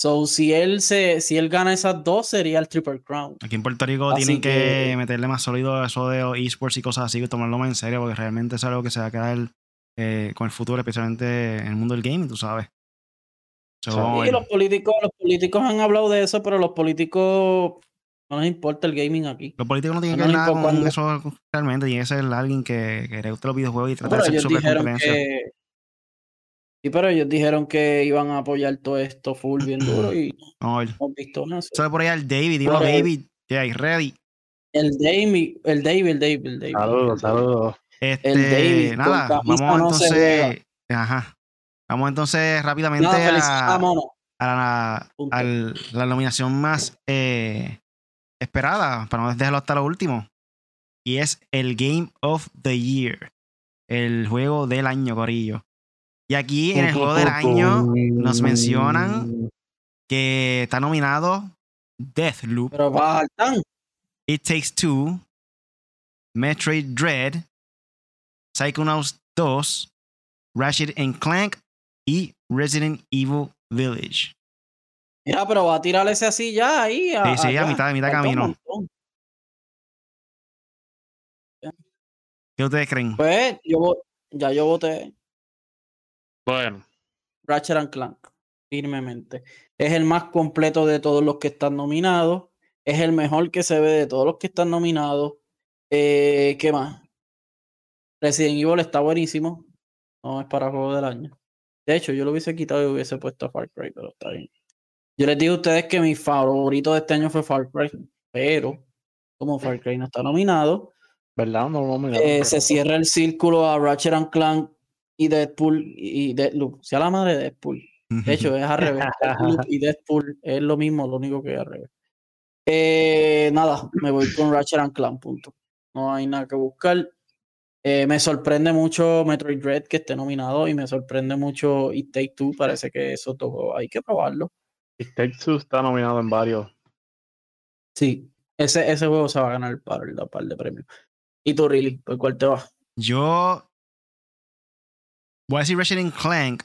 So, si él se, si él gana esas dos, sería el Triple Crown. Aquí en Puerto Rico tienen que, meterle más sólido a eso de esports y cosas así, y tomarlo más en serio, porque realmente es algo que se va a quedar eh, con el futuro, especialmente en el mundo del gaming, tú sabes. sí, los políticos, los políticos han hablado de eso, pero los políticos no les importa el gaming aquí. Los políticos no tienen que ver nada con eso realmente, tiene que ser alguien que, que le guste los videojuegos y tratar de ser super competencia. Sí, pero ellos dijeron que iban a apoyar todo esto full bien duro y no, hemos visto nada. Solo por ahí al David, dime David, ya yeah, ready. El David, el David, el David, el David. Saludos, saludos. Este, el David, nada, vamos entonces, ajá. Vamos entonces rápidamente a, a, la, la, nominación más eh, esperada, para no dejarlo hasta lo último. Y es el Game of the Year. El juego del año, Corillo. Y aquí en el juego del año nos mencionan que está nominado Deathloop. Pero It Takes Two, Metroid Dread, Psychonauts 2, Ratchet and Clank y Resident Evil Village. Mira, pero va a tirar ese así ya ahí. A, sí, sí, a mitad, a mitad camino. ¿Qué ustedes creen? Pues yo ya yo voté. Bueno. Ratchet and Clank, firmemente. Es el más completo de todos los que están nominados. Es el mejor que se ve de todos los que están nominados. Eh, ¿Qué más? Resident Evil está buenísimo. No es para juego del año. De hecho, yo lo hubiese quitado y hubiese puesto a Far Cry, pero está bien. Yo les digo a ustedes que mi favorito de este año fue Far Cry, pero como Far Cry no está nominado, ¿verdad? No, no, eh, se cierra el círculo a Ratchet and Clank y Deadpool y Deadloop. Sea la madre de Deadpool. De hecho, es al revés. Deadloop y Deadpool es lo mismo, lo único que es al revés. Eh, nada, me voy con Ratchet and Clank, punto. No hay nada que buscar. Eh, me sorprende mucho Metroid Dread que esté nominado y me sorprende mucho It Take Two. Parece que eso todo hay que probarlo. Take Two está nominado en varios. Sí, ese, ese juego se va a ganar para el par de premios. ¿Y tú, Riley? ¿Por cuál te vas? Yo Voy a decir Resident Clank.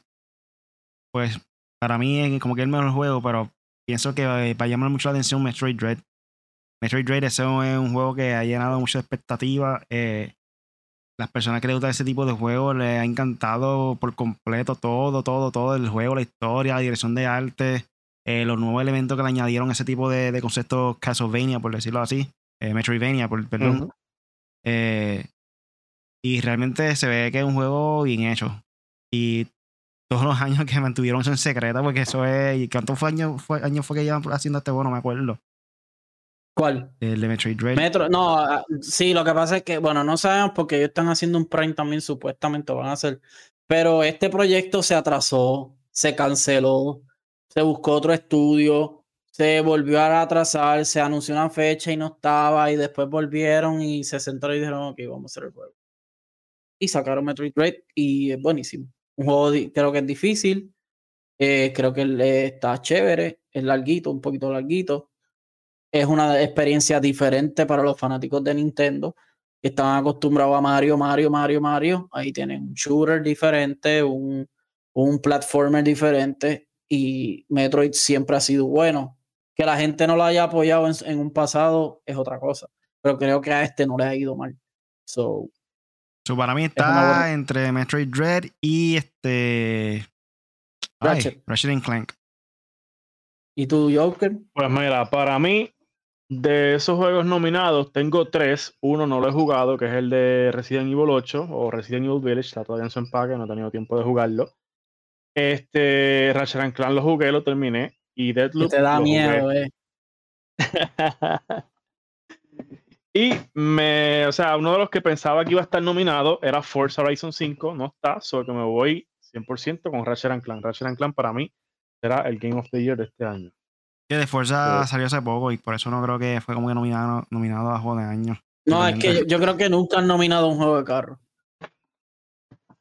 Pues para mí es como que es el mejor juego, pero pienso que va a llamar mucho la atención Metroid Dread. Metroid Dread es un juego que ha llenado mucha expectativa. Eh, las personas que les gusta ese tipo de juego les ha encantado por completo todo, todo, todo el juego, la historia, la dirección de arte, eh, los nuevos elementos que le añadieron ese tipo de, de conceptos Castlevania, por decirlo así, eh, Metroidvania, por, perdón. y realmente se ve que es un juego bien hecho. Y todos los años que mantuvieron eso en secreto, porque eso es. ¿Y cuántos años fue, año fue que llevan haciendo este bueno? Me acuerdo. ¿Cuál? El de Metroid Dread. Metro, no, ah, sí, lo que pasa es que, bueno, no sabemos porque ellos están haciendo un Prime también, supuestamente van a hacer. Pero este proyecto se atrasó, se canceló, se buscó otro estudio, se volvió a atrasar, se anunció una fecha y no estaba, y después volvieron y se sentaron y dijeron, ok, vamos a hacer el juego. y sacaron Metroid Dread y es buenísimo. Un juego creo que es difícil, eh, creo que está chévere, es larguito, un poquito larguito. Es una experiencia diferente para los fanáticos de Nintendo que están acostumbrados a Mario, Mario, Mario, Mario. Ahí tienen un shooter diferente, un, un platformer diferente y Metroid siempre ha sido bueno. Que la gente no lo haya apoyado en, un pasado es otra cosa, pero creo que a este no le ha ido mal. So, para mí está entre Metroid Dread y este Ratchet. Ratchet Clank. ¿Y tú, Joker? Pues mira, para mí, de esos juegos nominados, tengo tres. Uno no lo he jugado, que es el de Resident Evil 8 o Resident Evil Village. Está todavía en su empaque, no he tenido tiempo de jugarlo. Este, Ratchet Clank lo jugué, lo terminé. Y Deadloop. Te da miedo, eh. y me, o sea, uno de los que pensaba que iba a estar nominado era Forza Horizon 5, no está, solo que me voy 100% con Ratchet Clank. Ratchet Clank para mí será el Game of the Year de este año. Que de Forza salió hace poco y por eso no creo que fue como que nominado, nominado a juego de año. No, es que yo, creo que nunca han nominado un juego de carro.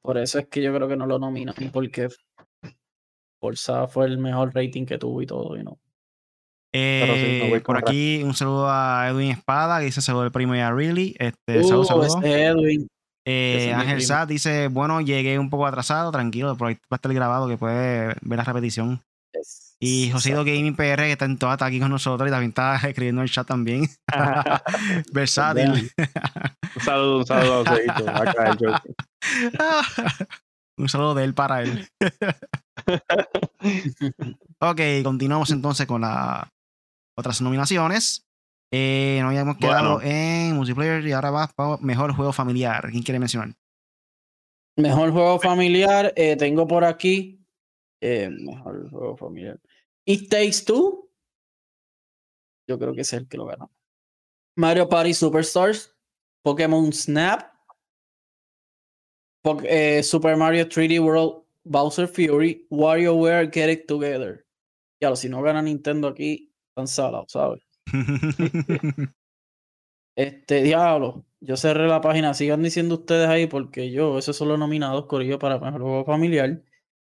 Por eso es que yo creo que no lo nominan, porque Forza fue el mejor rating que tuvo y todo, y no. Eh, por aquí un saludo a Edwin Espada, que dice saludo del primo y a Really. Este, uh, saludo, Edwin. Eh, Ángel Sat dice, bueno, llegué un poco atrasado, tranquilo, por ahí va a estar grabado que puede ver la repetición. y José Gaming PR, que está en toda está aquí con nosotros y también está escribiendo en el chat también. Versátil. un saludo, un saludo a Un saludo de él para él. Ok, continuamos entonces con las otras nominaciones. Eh, nos habíamos quedado en multiplayer y ahora va para mejor juego familiar. ¿Quién quiere mencionar? Mejor juego familiar, eh, tengo por aquí. Eh, mejor juego familiar. It Takes Two. Yo creo que es el que lo ganó. Mario Party Superstars. Pokémon Snap. Eh, Super Mario 3D World, Bowser Fury, WarioWare Get It Together. Ya, si no gana Nintendo aquí, están salados, ¿sabes? este, diablo, yo cerré la página. Sigan diciendo ustedes ahí porque yo, esos son los nominados, Corillo, para Mejor Juego Familiar.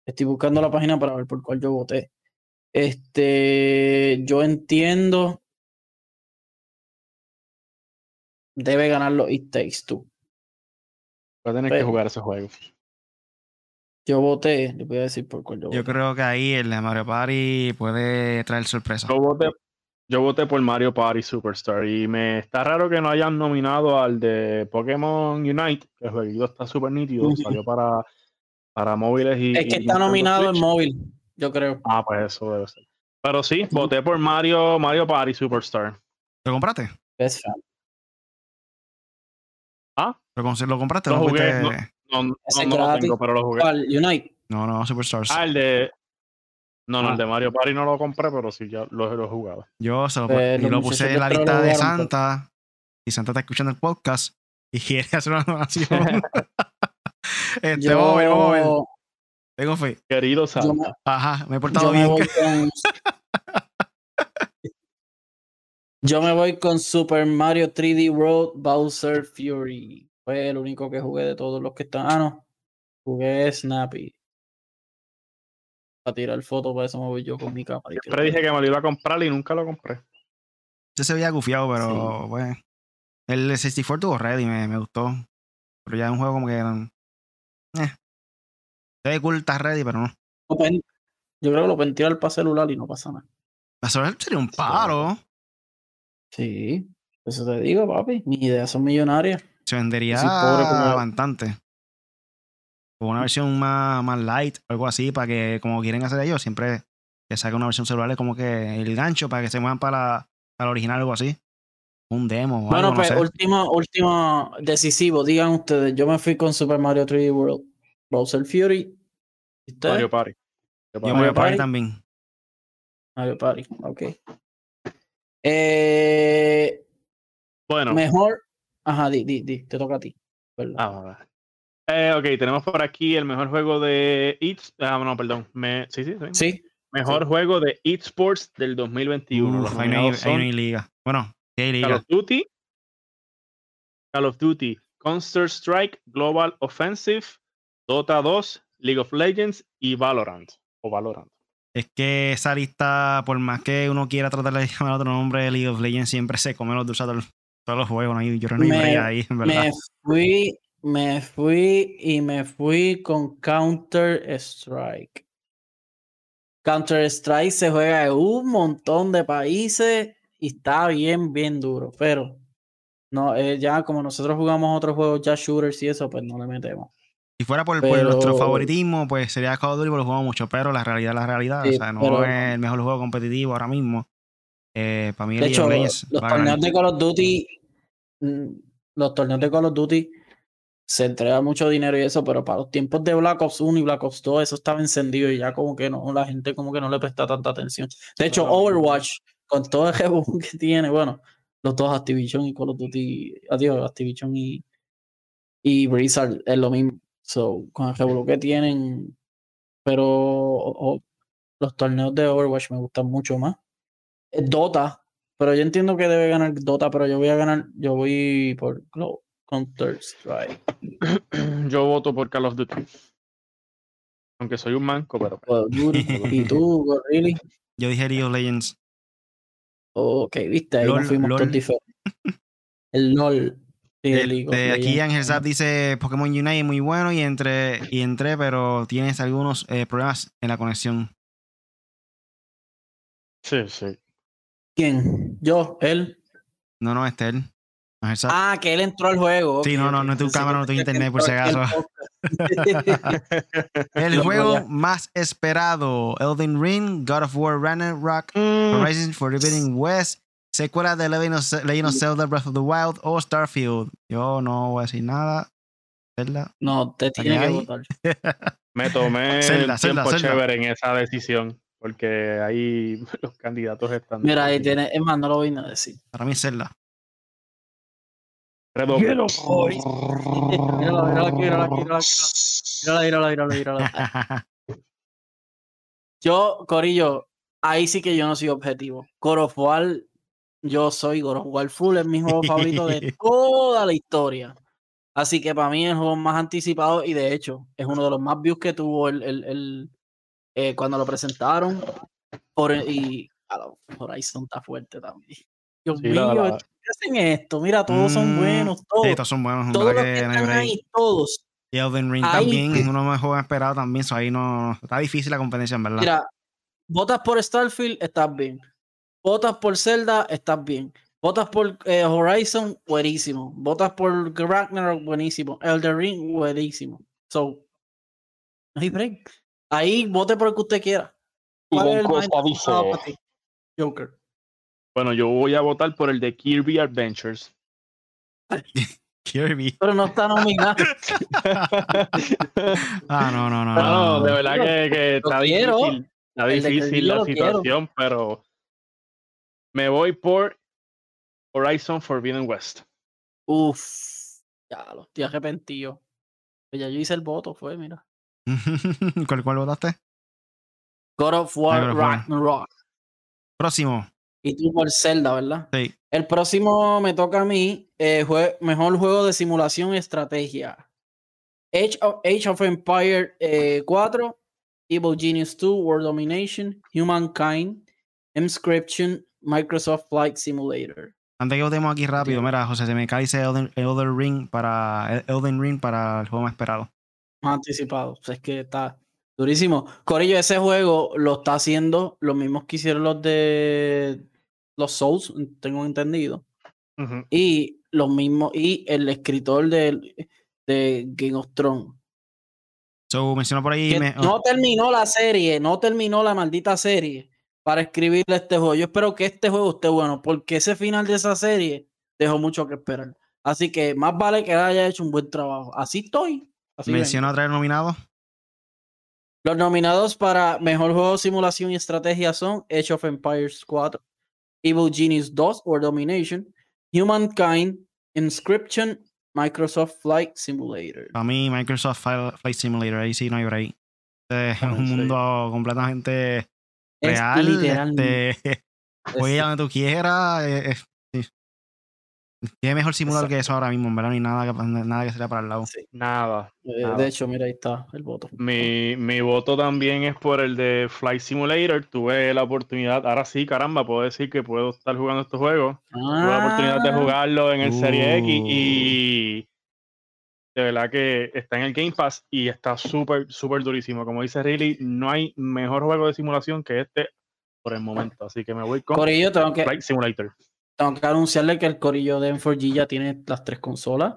Estoy buscando la página para ver por cuál yo voté. Este, yo entiendo. Debe ganarlo It Takes Two. Va a tener que jugar ese juego. Yo voté, le voy a decir por cuál yo Yo creo que ahí el de Mario Party puede traer sorpresa. Yo voté, yo voté por Mario Party Superstar y me está raro que no hayan nominado al de Pokémon Unite, que el jueguito está súper nítido, salió para, para móviles y... Es que está nominado en móvil, yo creo. Ah, pues eso debe ser. Pero sí, voté por Mario, Mario Party Superstar. ¿Lo compraste? Best fan. ¿Ah? ¿Lo, compraste? Lo, jugué. No, no, no, lo tengo, pero lo jugué. Unite? No, no, Superstars. Ah, el de. No, no, el ah. de Mario Party no lo compré, pero sí, ya lo, he jugado. Yo se lo, lo puse en la lista de Santa. Y Santa está escuchando el podcast y quiere hacer una donación. este, yo... Tengo fe. Querido Santa. Ajá, me he portado bien. Yo me voy con Super Mario 3D World Bowser Fury. Fue el único que jugué de todos los que están. Ah, no. Jugué Snappy. Para tirar fotos, para eso me voy yo con mi cámara. Siempre dije que me lo iba a comprar y nunca lo compré. Yo se veía gufiado, pero bueno. El 64 tuvo ready, me, me gustó. Pero ya es un juego como que. Eh. Se ve cool, está ready, pero no. Yo creo que lo pueden tirar para celular y no pasa nada. Para celular sería un paro. Sí, eso te digo, papi. Mis ideas son millonarias. Se vendería bastante. O una versión más, más light, algo así, para que, como quieren hacer ellos, siempre que saquen una versión celular, es como que el gancho para que se muevan para, la, original, algo así. Un demo. Bueno, pues último, último decisivo, digan ustedes. Yo me fui con Super Mario 3D World, Bowser Fury. Mario Party. Yo Mario, Party también. Mario Party, ok. Eh, bueno. Mejor. Ajá, di, di, di, te toca a ti. Ah, eh, ok, tenemos por aquí el mejor juego de Eats. Ah, no, perdón. Me, sí, sí, sí. Mejor juego de Esports del 2021. Uf, hay, liga. Bueno, ¿qué liga? Call of Duty. Call of Duty Counter-Strike Global Offensive, Dota 2, League of Legends y Valorant. O Valorant. Es que esa lista, por más que uno quiera tratar de llamar otro nombre, League of Legends siempre se come los dulces todos, los juegos. ¿no? Y Yo no hay Me- ahí, en verdad. Me fui, me fui y me fui con Counter Strike. Counter Strike se juega en un montón de países y está bien, bien duro. Pero no, eh, ya como nosotros jugamos otros juegos ya shooters y eso, pues no le metemos. Si fuera por, nuestro favoritismo, pues sería Call of Duty, porque lo jugamos mucho, pero la realidad es la realidad. Sí, o sea, no pero- es el mejor juego competitivo ahora mismo. Eh, para mí, De hecho, los torneos de Call of Duty, mm, los torneos de Call of Duty se entrega mucho dinero y eso, pero para los tiempos de Black Ops 1 y Black Ops 2, eso estaba encendido y ya como que no, la gente como que no le presta tanta atención. De hecho. Overwatch, con todo el revolú que tiene, bueno, los dos Activision y Call of Duty, adiós, Activision y, y Blizzard es lo mismo. So, con el revolú que tienen, pero o- o- los torneos de Overwatch me gustan mucho más. Dota, pero yo entiendo que debe ganar Dota, pero yo voy a ganar, yo voy por Glo- Counter Strike. Yo voto por Call of Duty. Aunque soy un manco, pero. ¿Y tú, really? Yo dije League of Legends. Ok, viste, ahí LOL, nos fuimos LOL. todos diferentes. El LOL. sí, de League of Este, aquí. Ángel Zap dice Pokémon Unite muy bueno y entré, y entré pero tienes algunos eh, problemas en la conexión. Sí, sí. ¿Quién? Yo, él. No, no, este él. Ah, que él entró al juego. Sí, no, no, no es tu cámara, no tu decía que internet, por si podcast. el juego más esperado: Elden Ring, God of War, Ragnarok, Mm, Horizon Forbidden West, secuela de Legend of, Legend of Zelda Breath of the Wild o Starfield. Yo no voy a decir nada. Zelda. No, te tiene que votar. me tomé Zelda, el Zelda, tiempo Zelda. chévere en esa decisión. Porque ahí los candidatos están. Mira, ahí tiene. Es más, no lo voy a decir. Para mí es Zelda. Redoble. Aquí, aquí, aquí. Mírala, mírala, mírala. Yo, Corillo, ahí sí que yo no soy objetivo. God of War, yo soy God of War Full, es mi juego favorito de toda la historia. Así que para mí es el juego más anticipado y de hecho es uno de los más views que tuvo el, el- el, eh, cuando lo presentaron. Por, y Horizon está fuerte también. Dios Sí, la- mío, la- ¿qué hacen esto? Mira, todos son Mm, buenos, todos. Sí, todos son buenos. en todos los que que están ahí, todos. Y Elden Ring Ahí- también es uno de los juegos esperados también. so ahí no. Está difícil la competencia, en verdad. Mira, votas por Starfield, estás bien. Votas por Zelda, estás bien. Votas por eh, Horizon, buenísimo. Votas por Ragnarok, buenísimo. Elder Ring, buenísimo. So, no hay break. Ahí vote por el que usted quiera. Y ¿Cuál la es el más encuesta dice, interesado para ti? Joker. Bueno, yo voy a votar por el de Kirby Adventures. Kirby. Pero no está nominado. Ah, no, no, no. No, no, no, de verdad que, está quiero. difícil. Está El difícil la quiero. situación, pero me voy por Horizon Forbidden West. Uf. Ya, lo estoy arrepentido. Pues Ya yo hice el voto, fue, mira. ¿Cuál, ¿Cuál votaste? God of War. Ragnarok. Próximo. Y tú por Zelda, ¿verdad? Sí. El próximo me toca a mí, eh, jue- mejor juego de simulación y estrategia. Age of, Age of Empire eh, 4, Evil Genius 2, World Domination, Humankind, Inscription, Microsoft Flight Simulator. Antes que votemos aquí rápido, mira, José, se me cae dice Elden, Elden Ring para Elden Ring para el juego más esperado. Más anticipado. O sea, es que está durísimo. Corillo, ese juego lo está haciendo los mismos que hicieron los de los Souls, tengo entendido. Y los mismos y el escritor de, de Game of Thrones So, mencionó por ahí. me- no terminó la serie no terminó la maldita serie para escribirle este juego yo espero que este juego esté bueno porque ese final de esa serie dejó mucho que esperar así que más vale que haya hecho un buen trabajo así estoy así ven. mencionó a traer nominados. los nominados para mejor juego de simulación y estrategia son Age of Empires 4 Evil Genius 2 or Domination Humankind Inscription Microsoft Flight Simulator Para mí, Microsoft Flight Simulator, ahí sí no hay break. Este es un sí. mundo completamente Es real. literalmente. Este, a donde tú quieras. ¿Qué mejor simulador que eso ahora mismo? En verdad, ni nada que, nada que sea para el lado. Nada, Eh, nada. de hecho, mira, ahí está el voto. Mi, mi voto también es por el de Flight Simulator. Tuve la oportunidad, ahora sí, caramba, puedo decir que puedo estar jugando estos juegos. Tuve la oportunidad de Ah, jugarlo en el Serie X Uh. y de verdad que está en el Game Pass y está súper, súper durísimo. Como dice Riley, no hay mejor juego de simulación que este por el momento. Así que me voy con Corillo, tengo que, Flight Simulator. Tengo que anunciarle que el Corillo de M4G ya tiene las tres consolas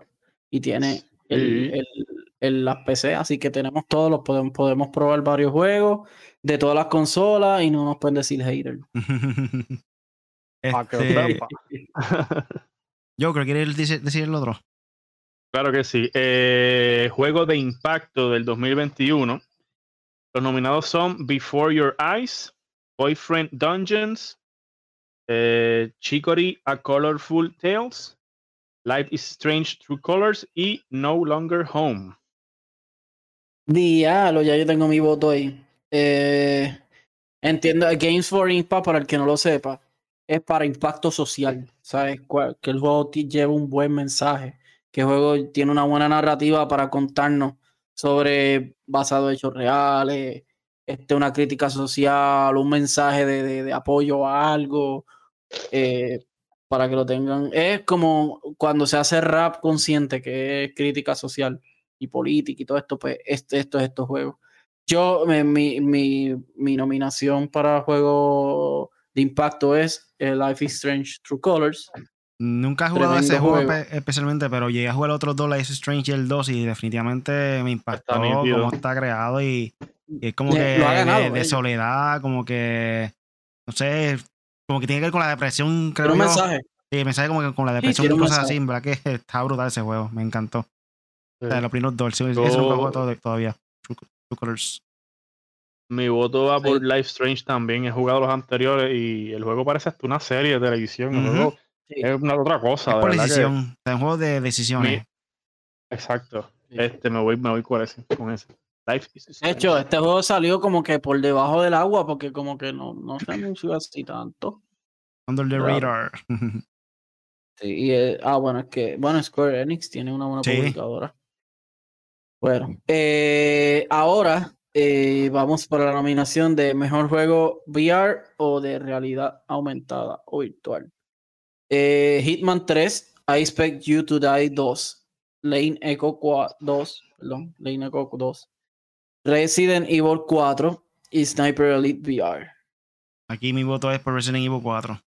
y tiene el, Sí. el- el- las PC, así que tenemos todos, los podemos, podemos probar varios juegos de todas las consolas y no nos pueden decir hater. Este, yo creo que quieres decir, decir el otro. Claro que sí. Eh, juego de impacto del 2021. Los nominados son Before Your Eyes, Boyfriend Dungeons, eh, Chicory A Colorful Tales, Life is Strange True Colors y No Longer Home. Diablo, ya yo tengo mi voto ahí. Eh, entiendo, Games for Impact, para el que no lo sepa, es para impacto social. ¿Sabes? Que el juego lleva un buen mensaje. Que el juego tiene una buena narrativa para contarnos sobre basado en hechos reales, este, una crítica social, un mensaje de apoyo a algo. Eh, para que lo tengan. Es como cuando se hace rap consciente, que es crítica social y política y todo esto, pues este, esto es estos juegos. Yo, mi, mi, mi nominación para juego de impacto es eh, Life is Strange True Colors. Nunca he jugado Tremendo ese juego juego. espe- especialmente, pero llegué a jugar otros dos, Life is Strange y el 2, y definitivamente me impactó nítido. cómo está creado y, y es como Le- que de, de soledad, como que, no sé, como que tiene que ver con la depresión, creo Tiene un yo. mensaje. Sí, el mensaje como que con la depresión tiene y un cosas mensaje. así, en verdad que está brutal ese juego, me encantó. O sea, Sí. los primeros dos, nunca he jugado todo- todavía. True, True Colors. Mi voto va por Sí. Life Strange también. He jugado los anteriores y el juego parece hasta una serie de televisión. El juego Sí. es una otra cosa. Es de por que- decisión, o sea, un juego de decisiones. Exacto. Sí. Este, me voy, me voy con ese. Con ese. Life is De hecho, este juego salió como que por debajo del agua, porque como que no, no se anunció así tanto. Under the radar. Sí, y, eh, ah, bueno, es que, bueno, Square Enix tiene una buena Sí. publicadora. Bueno, eh, ahora eh, vamos para la nominación de mejor juego VR o de realidad aumentada o virtual. Eh, Hitman 3, I Expect You to Die 2, Lane Echo 4, 2, perdón, Lane Echo 2, Resident Evil 4 y Sniper Elite VR. Aquí mi voto es por Resident Evil 4.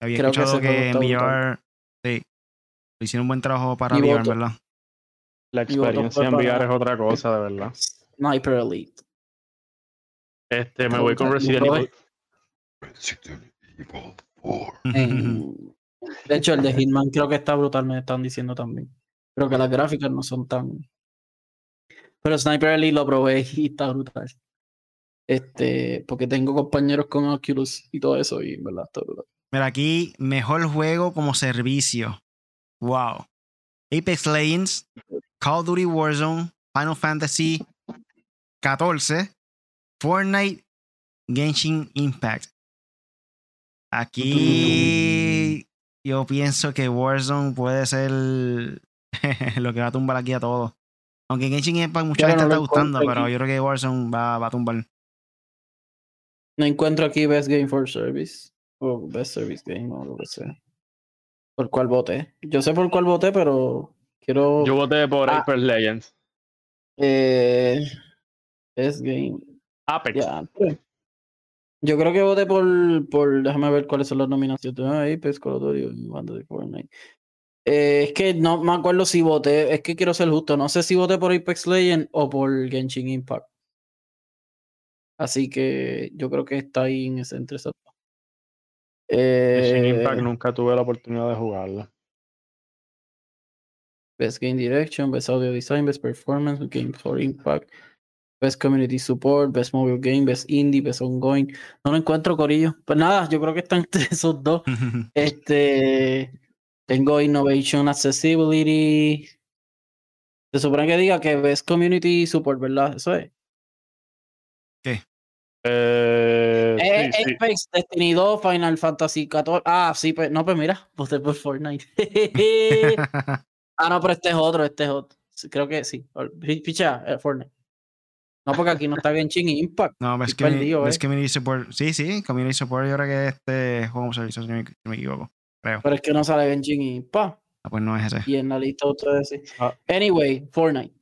Había Creo que escuchado que, en. VR, sí, hicieron un buen trabajo para Mi VR, voto. ¿verdad? La experiencia en VR es otra cosa, de verdad. Sniper Elite. Este, me voy con. Resident Evil. Resident Evil 4. En- de hecho, el de Hitman creo que está brutal, me están diciendo también. Creo que las gráficas no son tan. Pero Sniper Elite lo probé y está brutal. Este, porque tengo compañeros con Oculus y todo eso, y en verdad está brutal. Mira, aquí, mejor juego como servicio. Wow. Apex Legends, Call of Duty Warzone, Final Fantasy 14, Fortnite, Genshin Impact. Aquí yo pienso que Warzone puede ser lo que va a tumbar aquí a todos. Aunque Genshin Impact mucha gente no está gustando, pero aquí. yo creo que Warzone va, va a tumbar. No encuentro aquí Best Game for Service o Best Service Game o lo que sea. ¿Por cuál voté? Yo sé por cuál voté, pero quiero. Yo voté por Ah. Apex Legends. eh, Best Game. Apex. Pues. Yo creo que voté por, por. Déjame ver cuáles son las nominaciones. Ah, Apex, Call of Duty, Fortnite. Eh, es que no me acuerdo si voté. Es que quiero ser justo. No sé si voté por Apex Legends o por Genshin Impact. Así que yo creo que está ahí en ese entre esas dos. Genshin Eh, Impact nunca tuve la oportunidad de jugarlo. Best Game Direction, Best Audio Design, Best Performance, Game for Impact, Best Community Support, Best Mobile Game, Best Indie, Best Ongoing. No lo encuentro, Corillo. Pues nada, yo creo que están entre esos dos. Este, tengo Innovation Accessibility. Se supone que diga que Best Community Support, ¿verdad? Eso es. ¿Qué? Eh, Eh, sí, sí. Apex, Destiny 2, Final Fantasy 14. Ah, sí, pues no, pues mira, voté por Fortnite. ah, no, pero este es otro, este es otro. Creo que sí. Picha, eh, Fortnite. No, porque aquí no está Genshin Impact. no, es que perdido, es eh. Community Support. Sí, sí, Community Support. Yo creo que este juego servicio, no me, si no me equivoco. Creo. Pero es que no sale Genshin Impact. Ah, pues no es ese. Y en la lista ustedes sí. Ah. Anyway, Fortnite.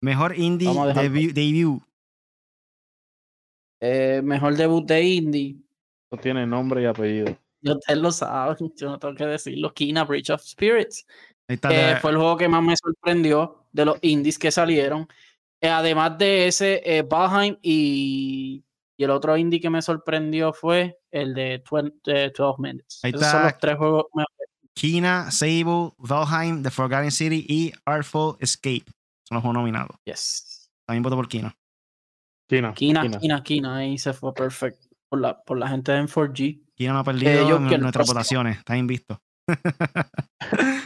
Mejor indie dejarlo. debut, debut. Eh, mejor debut de indie. No tiene nombre y apellido. Ya ustedes lo saben, yo no tengo que decirlo. Kina Bridge of Spirits. Ahí está. Eh, de- fue el juego que más me sorprendió de los indies que salieron. Eh, además de ese, eh, Valheim y, y el otro indie que me sorprendió fue el de 20, eh, 12 Minutes. Ahí Esos son los tres juegos. Kina, Sable, Valheim, The Forgotten City y Artful Escape. Son los juegos nominados. Yes. También voto por Kina. Kina. Kina, Kina. Kina, Kina. Ahí se fue perfecto. Por la, por la gente de M4G. Kina no ha perdido yo en nuestras votaciones. Está invicto.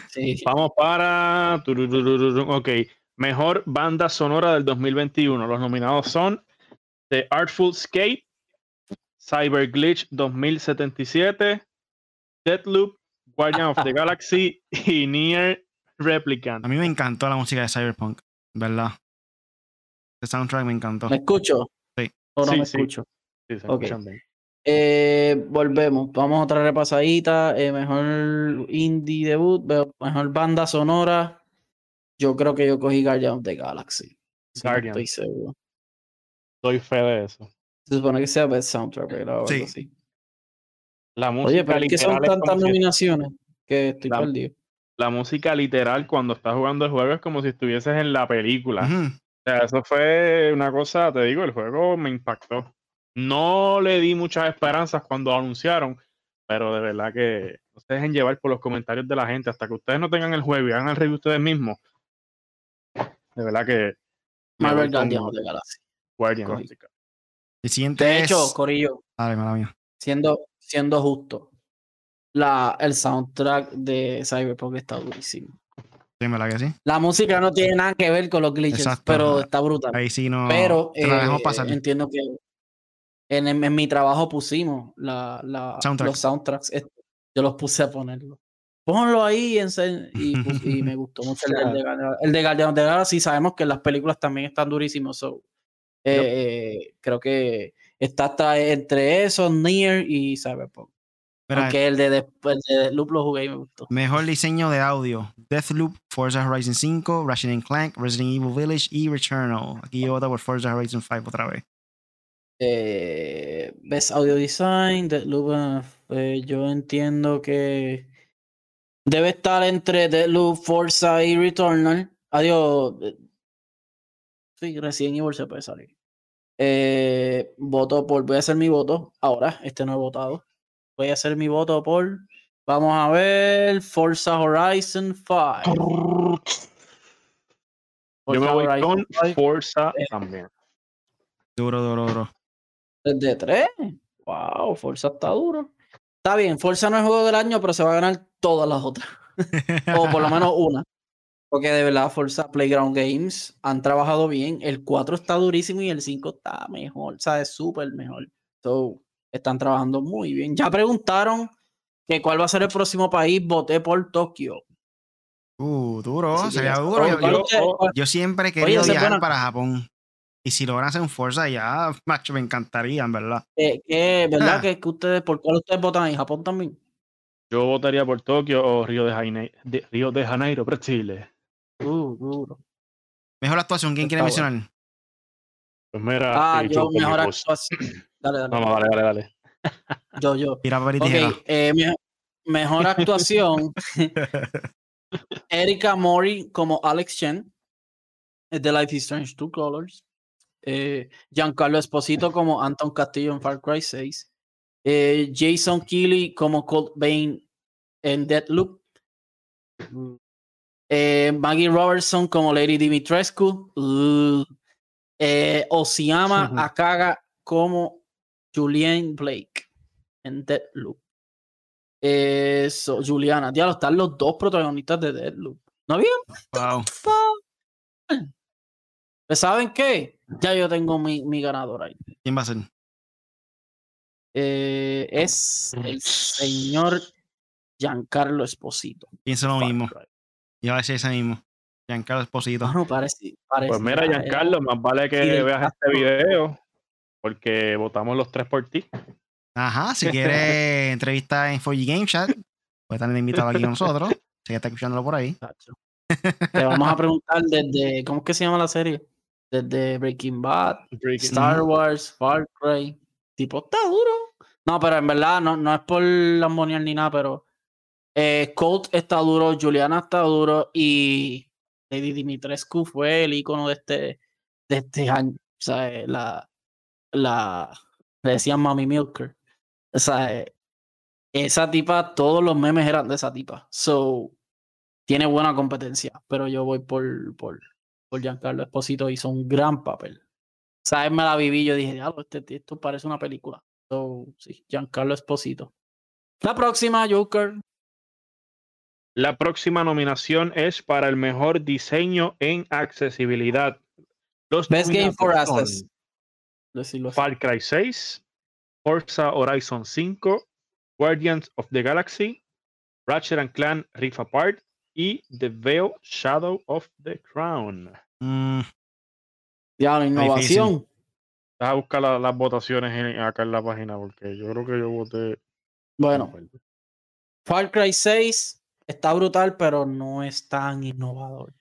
Sí. Vamos para. Ok. Mejor banda sonora del 2021. Los nominados son The Artful Escape, Cyber Glitch 2077, Deathloop, Guardian of the Galaxy y Nier Replicant. A mí me encantó la música de Cyberpunk. ¿Verdad? El soundtrack me encantó. ¿Me escucho? Sí. ¿O no Sí, me sí. escucho? Sí, se Ok. escuchan bien. Eh, volvemos. Vamos a otra repasadita. Eh, mejor indie debut. Mejor banda sonora. Yo creo que yo cogí Guardian of the Galaxy. No Guardian. estoy seguro. Doy fe de eso. Se supone que sea Best Soundtrack, pero algo Sí. así. La música Oye, pero es que son tantas si- nominaciones que estoy La- perdido. la música literal cuando estás jugando el juego es como si estuvieses en la película. O sea, eso fue una cosa, te digo, el juego me impactó. No le di muchas esperanzas cuando anunciaron, pero de verdad que no se dejen llevar por los comentarios de la gente hasta que ustedes no tengan el juego y hagan el review ustedes mismos. De verdad que Marvel voy con Guardian of the Galaxy. Guardian of cogí. the Galaxy. El siguiente De es. hecho, Corillo, Dale, mala mía. siendo, siendo justo, la, el soundtrack de Cyberpunk está durísimo. Sí, ¿verdad que sí? La música no tiene nada que ver con los glitches, Exacto, pero está brutal. Ahí sí no. pero eh, entiendo que en, en- en mi trabajo pusimos la, la- Soundtrack. los soundtracks. eh, Yo los puse a ponerlo. Ponlo ahí en y, me gustó mucho el, el de el de Guardian of the Galaxy. Sabemos que las películas también están durísimos. so, eh, creo que está hasta entre esos, Nier y Cyberpunk. Mira, Aunque el de, después de Loop lo jugué y me gustó. Mejor diseño de audio: Deathloop, Forza Horizon 5, Ratchet and Clank, Resident Evil Village y Returnal. Aquí yo voto por Forza Horizon 5 otra vez. Eh, Best Audio Design, Deathloop, eh, yo entiendo que debe estar entre Deathloop, Forza y Returnal. Adiós. eh, Sí, Resident Evil se puede salir. Eh, voto por, voy a hacer mi voto ahora, este no he votado. Voy a hacer mi voto por, vamos a ver, Forza Horizon 5. Yo me voy Horizon con 5. Forza Eh. también. Duro, duro, duro. Desde 3. Wow, Forza está duro. Está bien, Forza no es juego del año, pero se va a ganar todas las otras. o por lo menos una. Porque de verdad, Forza Playground Games han trabajado bien. El 4 está durísimo y el 5 está mejor. O sea, es súper mejor. So, están trabajando muy bien. Ya preguntaron que cuál va a ser el próximo país. Voté por Tokio. Uh, duro, Así sería ya duro. Yo, ¿Cuál yo- usted- cuál- yo siempre he querido viajar para Japón. Y si logran hacer un Forza ya, macho, me encantaría, en verdad. eh, ¿Verdad Ah. que, que ustedes, por cuál ustedes votan en Japón también? Yo votaría por Tokio o Río de Janeiro, de, Río de Janeiro, Chile. Uh, duro. Mejor actuación, ¿quién Está quiere bueno. mencionar? Pues mira, Ah, eh, yo mi mejor actuación. Dale, dale. Vamos, dale, dale, dale. Yo, yo. Tira papel y Ok, tijera. eh, me- mejor actuación. Erika Mori como Alex Chen, es de Life is Strange Two Colors. Eh, Giancarlo Esposito como Anton Castillo en Far Cry 6. Eh, Jason Keeley como Colt Bane en Deadloop. Eh, Maggie Robertson como Lady Dimitrescu. Uh. Eh, Osiama Akaga como Julian Blake en Deadloop. Eso, Juliana. Diablo, están los dos protagonistas de Deadloop. ¿No había? Wow. Pues, ¿Saben qué? Ya yo tengo mi, mi ganador ahí. ¿Quién va a ser? eh, es el señor Giancarlo Esposito. Pienso lo mismo. Yo a decir ese mismo. Giancarlo Esposito. Bueno, parece, Pues mira, parecía- Giancarlo, más vale que veas este video porque votamos los tres por ti. Ajá, si quieres entrevista en 4G Game Chat, puede estar invitado aquí con nosotros. Si ya está escuchándolo por ahí. Le vamos a preguntar desde, ¿cómo es que se llama la serie? Desde Breaking Bad, Star Wars, Far Cry. Tipo, está duro. No, pero en verdad no, no es por lambonear ni nada, pero eh, está duro, Juliana está duro y Lady Dimitrescu fue el icono de este, de este año. O sea, eh, la, la, le decían Mami Milker. O sea, eh, esa tipa, todos los memes eran de esa tipa. So, tiene buena competencia, pero yo voy por, por, por Giancarlo Esposito, hizo un gran papel. ¿Sabes? Me la viví, yo dije, diablo, este, esto parece una película. So, sí, Giancarlo Esposito. La próxima, Joker. La próxima nominación es para el mejor diseño en accesibilidad. Los Best Game for Access. Far Cry 6, Forza Horizon 5, Guardians of the Galaxy, Ratchet and Clan Rift Apart y The Veil Shadow of the Crown. Mm, Ya, la innovación. Deja buscar la- las votaciones en- acá en la página porque yo creo que yo voté. Bueno, Far Cry 6 está brutal, pero no es tan innovador.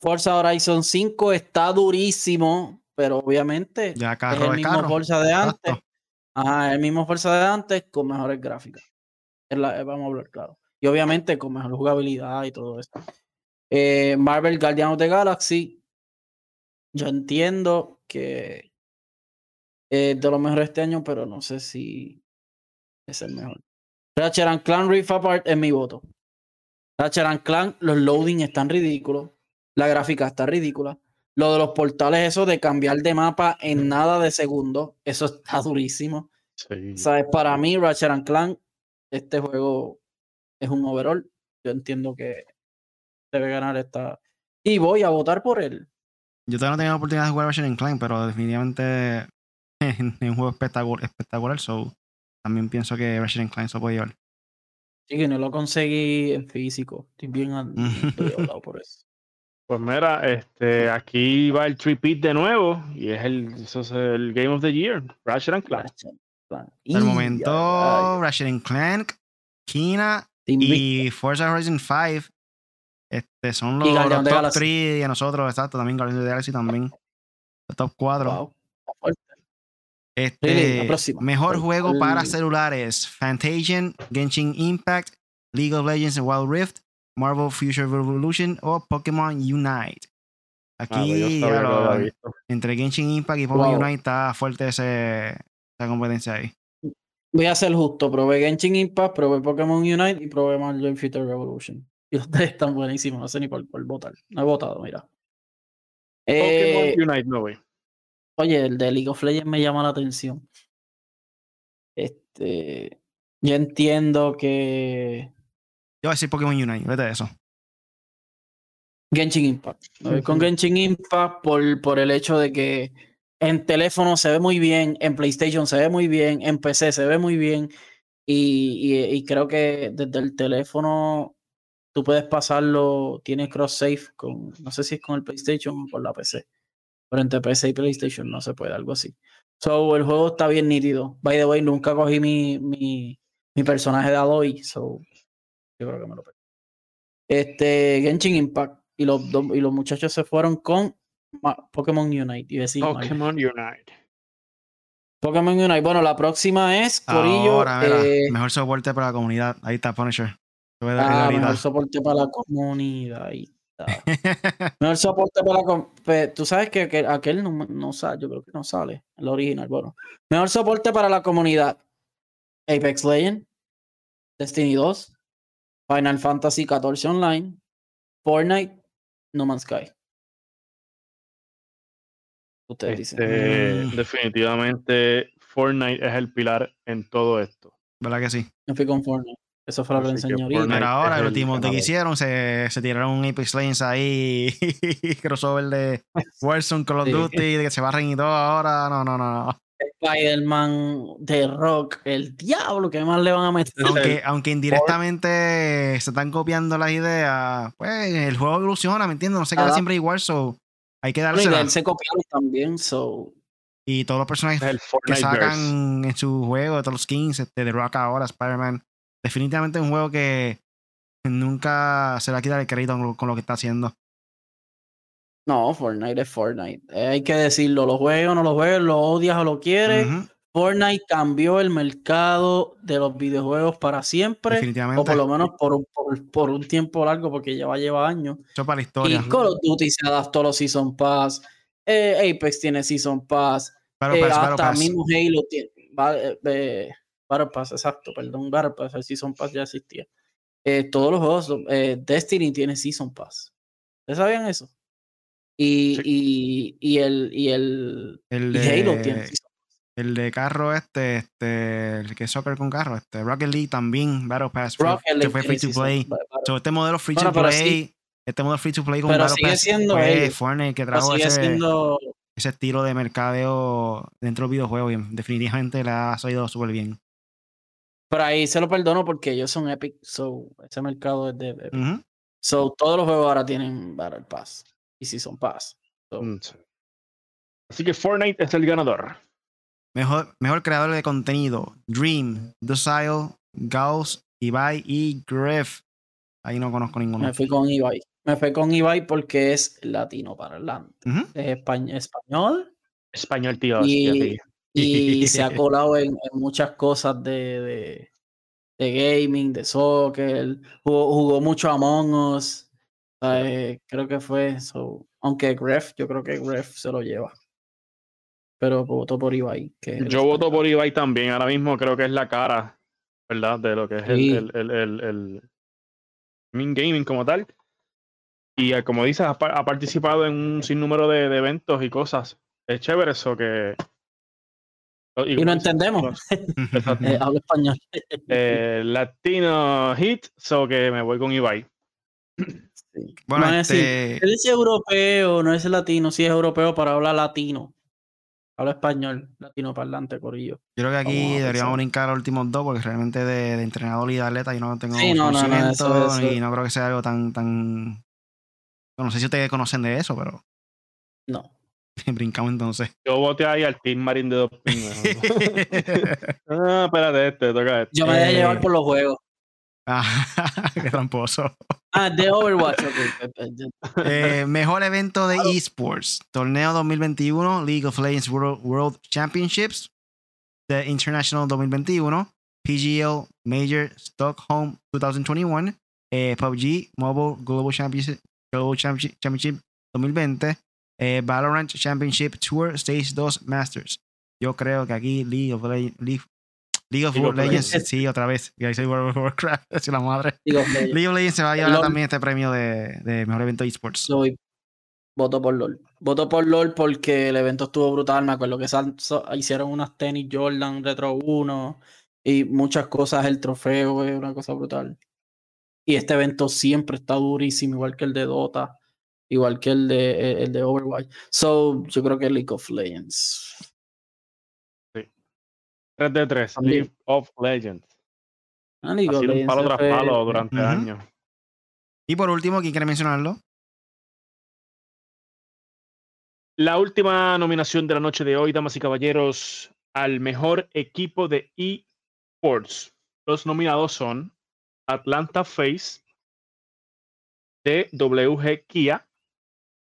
Forza Horizon 5 está durísimo, pero obviamente ya es el mismo carro. Forza de antes. Ajá, el mismo Forza de antes con mejores gráficas. La- eh, vamos a hablar claro. Y obviamente con mejor jugabilidad y todo eso. Eh, Marvel Guardian of the Galaxy. Yo entiendo que es de lo mejor este año, pero no sé si es el mejor. Ratchet and Clank Rift Apart es mi voto. Ratchet and Clank, los loading están ridículos. La gráfica está ridícula. Lo de los portales, eso de cambiar de mapa en nada de segundo, eso está durísimo. Sí. ¿Sabes? Para mí, Ratchet and Clank, este juego es un overall. Yo entiendo que debe ganar esta. Y voy a votar por él. Yo todavía no tenía la oportunidad de jugar Ratchet Clank, pero definitivamente es un juego espectacular, espectacular. So, también pienso que Ratchet Clank se puede llevar. Sí, que no lo conseguí en físico. Estoy bien hablado por eso. Pues mira, este, aquí va el tripit de nuevo y es el, eso es el Game of the Year, Ratchet and Clank. Ratchet and Clank. Hasta el momento, ya, Ratchet Clank, Kina Team Victor. y Forza Horizon 5 este, son los, los top Galaxy. 3 de nosotros, exacto. También Guardians of the Galaxy también. Los top 4. Wow. Este, Really, la próxima. mejor ¿Cuál- juego para celulares: Fantasian, Genshin Impact, League of Legends Wild Rift, Marvel Future Revolution o Pokémon Unite. Ah, pues Aquí lo lo- había visto. entre Genshin Impact y Pokémon Wow. Unite está fuerte ese, esa competencia ahí. Voy a ser justo. Probé Genshin Impact, probé Pokémon Unite y probé Marvel Future Revolution. Y los tres están buenísimos. No sé ni por cuál votar. No he votado, mira. Eh, Pokémon Unite, no, güey. Oye, el de League of Legends me llama la atención. Este, yo entiendo que Yo voy a decir Pokémon Unite, vete de eso. Genshin Impact. Voy con. Genshin Impact por, por el hecho de que en teléfono se ve muy bien, en PlayStation se ve muy bien, en PC se ve muy bien. Y, y- y creo que desde el teléfono tú puedes pasarlo, tiene cross save con, no sé si es con el PlayStation o con la PC. Pero entre PC y PlayStation no se puede, algo así. So, el juego está bien nítido. By the way, nunca cogí mi, mi, mi personaje de Aloy, so yo creo que me lo perdí. Este, Genshin Impact. Y los, y los muchachos se fueron con Ma- Pokémon Unite. Y decir, Pokémon Unite. Pokémon Unite. Bueno, la próxima es Corillo. Ahora, mira, eh, mejor soporte para la comunidad. Ahí está Punisher. Ah, mejor soporte para la comunidad. Ahí Mejor soporte para la comunidad. Tú sabes que aquel, aquel no, no sale, yo creo que no sale, el original. Bueno, mejor soporte para la comunidad. Apex Legends, Destiny 2, Final Fantasy XIV Online, Fortnite, No Man's Sky. Ustedes dicen. Este, Mm. definitivamente Fortnite es el pilar en todo esto. ¿Verdad que sí? Yo fui con Fortnite. Eso fue lo que que enseñé ahorita. Pero ahora, el último que hicieron, se, se tiraron un Apex Legends ahí, crossover de Warzone, Call of Sí. Duty, de que se barren y todo ahora. No, no, no, no. Spider-Man, The Rock, el diablo, ¿qué más le van a meter? Aunque, aunque indirectamente se están copiando las ideas, pues el juego evoluciona, ¿me entiendes? No se queda siempre igual, so hay que dársela. él se copiaron también, so. Y todos los personajes que sacan en su juego, todos los skins, este, The Rock ahora, Spider-Man, definitivamente es un juego que nunca se le va a quitar el crédito con lo, que está haciendo. No, Fortnite es Fortnite. Hay que decirlo, lo juegas o no lo juegas, lo odias o lo quieres. Fortnite cambió el mercado de los videojuegos para siempre. definitivamente. O por lo menos por un, por, por un tiempo largo, porque ya va a llevar años. Eso para la historia. Y Call of Duty se adaptó a los Season Pass. eh, Apex tiene Season Pass. Battle eh, hasta mismo Halo tiene. va- eh, eh, Battle Pass, exacto, perdón, Battle Pass, el Season Pass ya existía. Eh, todos los juegos, eh, Destiny tiene Season Pass. ¿Ustedes sabían eso? Y, Sí. y, y el, y el El y Halo tiene de, Season el de carro este, este, el que es soccer con carro, este, Rocket League también, Battle Pass, fue- Rocket que League fue tiene free to play. So, este modelo free Bueno, to play, sí- este modelo free to play con pero Battle sigue Pass siendo fue. Fortnite que trajo ese, siendo ese estilo de mercadeo dentro del videojuego y definitivamente le ha salido súper bien. Pero ahí se lo perdono porque ellos son Epic, so ese mercado es de Epic. So todos los juegos ahora tienen Battle Pass y Season Pass. So, Mm, sí. Así que Fortnite es el ganador. Mejor, mejor creador de contenido, Dream, Docile, Gauss, Ibai y Griff. Ahí no conozco ninguno. Me fui con Ibai. Me fui con Ibai porque es latino parlante. Ujú. Es españ- español Español, tío. Y- hostia, tío. Y se ha colado en, en muchas cosas de, de, de gaming, de soccer. Jugó, jugó mucho Among Us. Eh, creo que fue eso. Aunque Gref, yo creo que Gref se lo lleva. Pero voto por Ibai. Que Yo voto por Ibai también. Ahora mismo creo que es la cara, ¿verdad? De lo que es el, Sí. el, el, el, el gaming como tal. Y eh, como dices, ha participado en un sinnúmero de, de eventos y cosas. Es chévere eso que. Y no entendemos. Eh, hablo español. eh, Latino Hit, so que me voy con Ibai. Sí. Bueno, No es decir, este, Él es europeo, no es latino, sí es europeo, pero habla latino. Habla español, latino parlante, corillo. yo creo que aquí deberíamos brincar los últimos dos porque realmente de, de entrenador y de atleta yo no tengo Sí, no, no, no, conocimiento eso- eso- y no creo que sea algo tan, tan... No sé si ustedes conocen de eso, pero No. brincamos entonces. Yo voté ahí al Team Marine de dos pingüinos. ah, espérate, este, toca este. Yo me dejé Eh, llevar por los juegos. Ah, qué tramposo. Ah, de Overwatch. Eh, mejor evento de esports. Torneo 2021, League of Legends World, World Championships. The International 2021. PGL Major Stockholm 2021. eh, PUBG Mobile Global Championship, Global Championship 2020. Eh, Valorant Championship Tour Stage 2 Masters. Yo creo que aquí League of, Le- League, League of League of Legends, Legends. sí, otra vez. Ya hice World of Warcraft, es la madre. League of Legends se va a llevar LOL. también este premio de, de mejor evento de esports. soy- voto por LOL. Voto por LOL porque el evento estuvo brutal. Me acuerdo que sal- so- hicieron unas tenis Jordan Retro 1 y muchas cosas. El trofeo es una cosa brutal. Y este evento siempre está durísimo, igual que el de Dota, igual que el de, el de Overwatch. So, yo creo que League of Legends. 3 de 3, También. League of Legends. Ah, League Ha of sido un palo tras fue- palo durante Ujú. años. Y por último, ¿quién quiere mencionarlo? La última nominación de la noche de hoy, damas y caballeros, al mejor equipo de eSports. Los nominados son Atlanta Face, DWG Kia,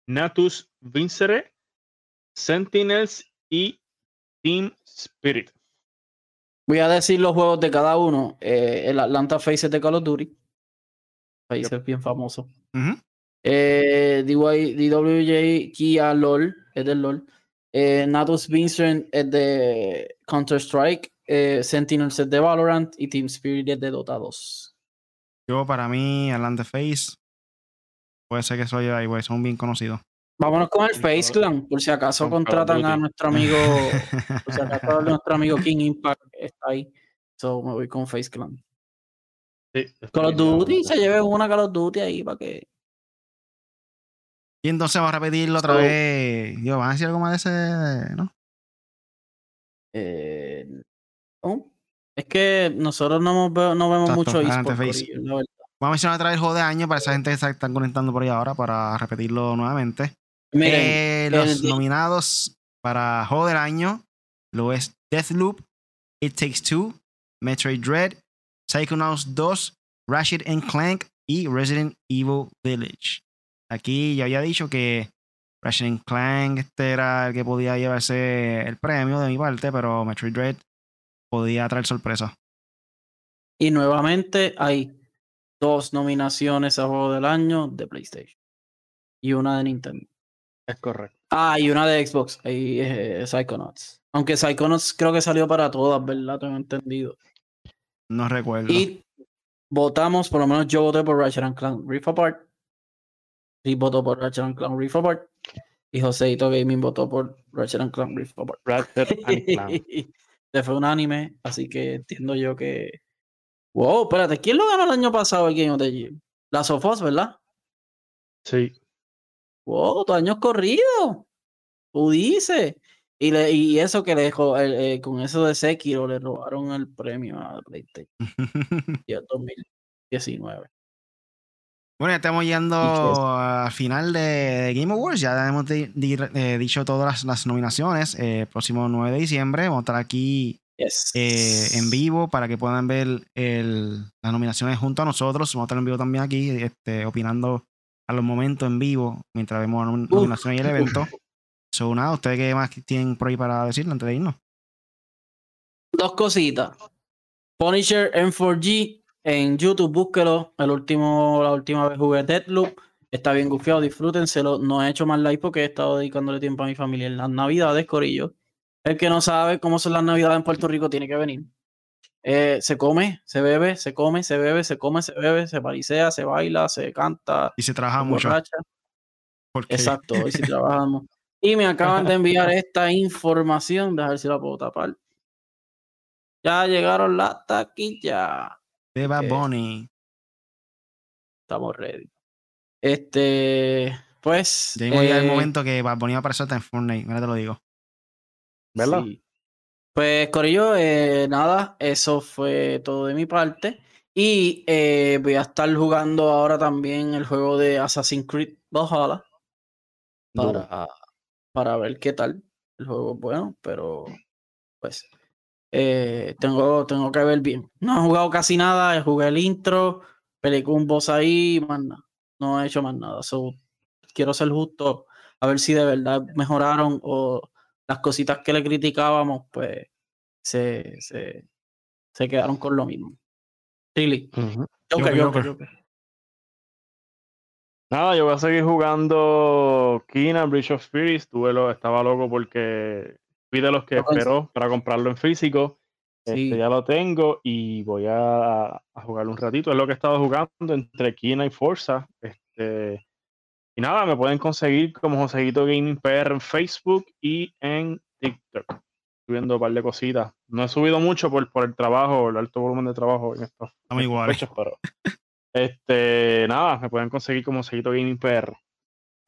Natus Vincere, Sentinels y Team Spirit. Voy a decir los juegos de cada uno. Eh, el Atlanta Face es de Call of Duty. Face es bien famoso. Ujú. Eh, DY DWJ Kia LOL es del LOL. Eh, Natus Vincent es de Counter-Strike. Eh, Sentinels es de Valorant. Y Team Spirit es de Dota 2. Yo, para mí, Atlanta Face, puede ser que soy ahí, güey, son bien conocidos. Vámonos con el Face Clan. Por si acaso con contratan a nuestro amigo. Por si acaso nuestro amigo King Impact está ahí. So me voy con Face Clan. Sí, Call of Duty, se lleve una Call of Duty ahí para que. y entonces vamos a repetirlo otra So- vez. Yo, ¿van a decir algo más de ese? ¿No? Eh, oh, es que nosotros no, no vemos Exacto, mucho adelante, Vamos a mencionar otra vez el juego de año para esa gente que se están conectando por ahí ahora para repetirlo nuevamente. Miren, Eh, los el- nominados para juego del año lo es Deathloop, It Takes Two, Metroid Dread, Psychonauts 2, Ratchet and Clank y Resident Evil Village. Aquí ya había dicho que Ratchet and Clank este era el que podía llevarse el premio de mi parte, pero Metroid Dread podía traer sorpresa. Y nuevamente hay dos nominaciones a juego del año de PlayStation y una de Nintendo. Es correcto. Ah, y una de Xbox, ahí eh, Psychonauts. Aunque Psychonauts creo que salió para todas, ¿verdad? Tengo entendido. No recuerdo. Y votamos, por lo menos yo voté por Ratchet and Clank Rift Apart. Y votó por Ratchet and Clank Rift Apart. Y Joseito Gaming votó por Ratchet and Clank Rift Apart. Ratchet and Clank. Se fue un anime, así que entiendo yo que. Wow, espérate, ¿quién lo ganó el año pasado el Game of the Year? La Sofos, ¿verdad? Sí. Wow, dos años corridos. Tú dices. Y, le- y eso que le dejó, el- eh, con eso de Sekiro, le robaron el premio a PlayStation y el 2019. Bueno, ya estamos eso. al final de Game Awards. Ya hemos eh, dicho todas las, las nominaciones. Eh, próximo 9 de diciembre vamos a estar aquí Yes. eh, en vivo para que puedan ver el- las nominaciones junto a nosotros. Vamos a estar en vivo también aquí, este, opinando a los momentos en vivo mientras vemos la nom- nominación y el evento. So, nada, ¿ustedes qué más tienen por ahí para decirlo antes de irnos? Dos cositas. Punisher M4G en YouTube, búsquelo. El último, la última vez jugué Deadloop. Está bien gufiado, disfrútenselo. No he hecho más live porque he estado dedicándole tiempo a mi familia en las navidades, Corillo. El que no sabe cómo son las navidades en Puerto Rico tiene que venir. Eh, se come, se bebe, se come, se bebe, se come, se bebe, se parisea, se baila, se canta, Y se trabaja se mucho. Porque Exacto, hoy sí trabajamos. Y me acaban de enviar esta información, dejar ver si la puedo tapar. Ya llegaron las taquillas. de Bad. Bunny. Estamos ready. Este, pues. Ya el eh, momento que Bad Bunny va a aparecer hasta en Fortnite. Mira, te lo digo. ¿Verdad? sí. Pues, Corillo, eh, nada, eso fue todo de mi parte. Y eh, voy a estar jugando ahora también el juego de Assassin's Creed Valhalla. para, para ver qué tal. El juego es bueno, pero pues eh, tengo, tengo que ver bien. No he jugado casi nada, jugué el intro, peleé con un boss ahí, más nada. No he hecho más nada. So, quiero ser justo, a ver si de verdad mejoraron o las cositas que le criticábamos, pues se, se, se quedaron con lo mismo. Really. Ujú. Joker, Joker, Joker. Nada, yo voy a seguir jugando Kina, Bridge of Spirits. Tuve lo, estaba loco porque fui de los que esperó para comprarlo en físico. Sí. Este, ya lo tengo y voy a, a jugar un ratito. Es lo que he estado jugando entre Kina y Forza. Este, y nada, me pueden conseguir como Joseguito Gaming PR en Facebook y en TikTok. Subiendo un par de cositas. No he subido mucho por, por el trabajo, el alto volumen de trabajo en estos Estamos iguales. pero este, nada, me pueden conseguir como Joseguito Gaming PR.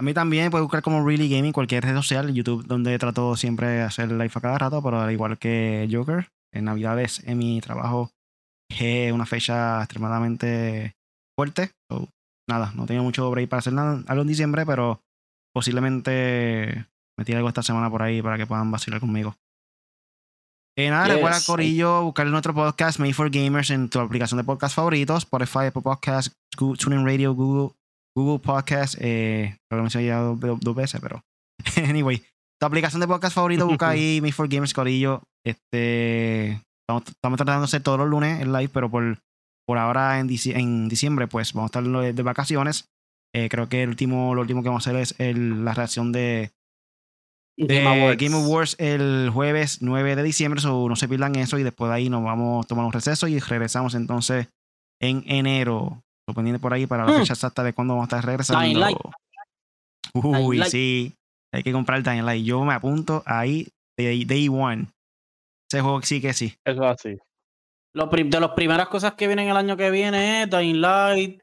A mí también puedes buscar como Really Gaming cualquier red social, YouTube, donde trato siempre de hacer live a cada rato, pero al igual que Joker, en Navidades en mi trabajo es una fecha extremadamente fuerte. So, nada, no tengo mucho break para hacer nada algo en diciembre, pero posiblemente me tire algo esta semana por ahí para que puedan vacilar conmigo. Eh, nada, Yes, recuerda, Corillo, buscar nuestro podcast Made for Gamers en tu aplicación de podcast favoritos, Spotify, Apple Podcast, Gu- TuneIn Radio, Google, Google Podcast. Eh, creo que lo mencioné ya dos, dos veces, pero anyway, tu aplicación de podcast favorito, busca ahí Made for Gamers, Corillo. Este, estamos, estamos tratando de hacer todos los lunes en live, pero por, por ahora en, en diciembre, pues vamos a estar de, de vacaciones. Eh, creo que el último, lo último que vamos a hacer es el- la reacción de, de Game Awards. Game Awards el jueves 9 de diciembre, so no se pierdan eso y después de ahí nos vamos a tomar un receso y regresamos entonces en enero. Lo pendiente por ahí para la Mm. fecha exacta de cuándo vamos a estar regresando. Light. Uy, Light. sí. Hay que comprar el Dying Light. Yo me apunto ahí de Day One. Ese juego sí que sí. Eso es así. Lo de las primeras cosas que vienen el año que viene es Dying Light,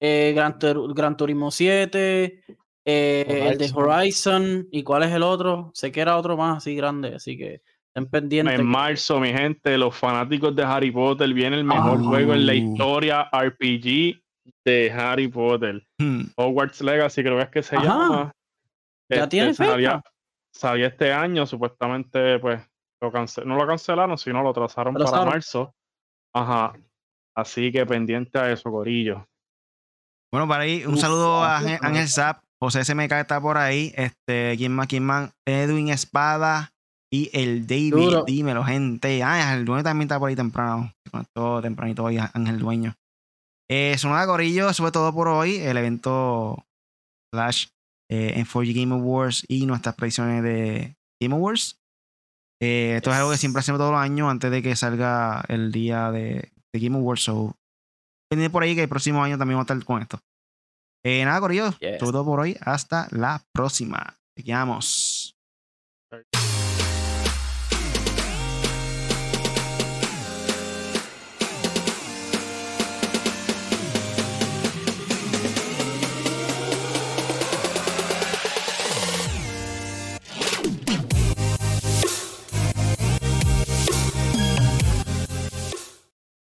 eh, Gran, Tur- Gran Turismo 7, eh, el de Horizon. ¿y cuál es el otro? Sé que era otro más así grande, así que Estén pendientes. En marzo, mi gente, los fanáticos de Harry Potter, viene el mejor Ah. juego en la historia RPG de Harry Potter. Hmm. Hogwarts Legacy, creo que es que se Ajá. llama. ¿Ya tiene fecha? salía, salía este año, supuestamente, pues, lo cance- no lo cancelaron, sino lo trazaron para marzo. Ajá. Así que pendiente a eso, Corillo. Bueno, para ahí, un Uf, saludo a Ángel, Zap, José SMK está por ahí, este, ¿quién más, quién más? Edwin Espada y el David, Duro. dímelo, gente. Ah, el dueño también está por ahí temprano, conectó tempranito hoy, Ángel Dueño. Eh, Sonora Corillo, eso fue todo por hoy, el evento Flash eh, en 4G Game Awards y nuestras predicciones de Game Awards. Eh, esto es algo que siempre hacemos todos los años antes de que salga el día de, de Game Awards. So, pendiente por ahí que el próximo año también vamos a estar con esto. Eh, nada, Corillo, Yes. todo por hoy. Hasta la próxima. Chequeamos.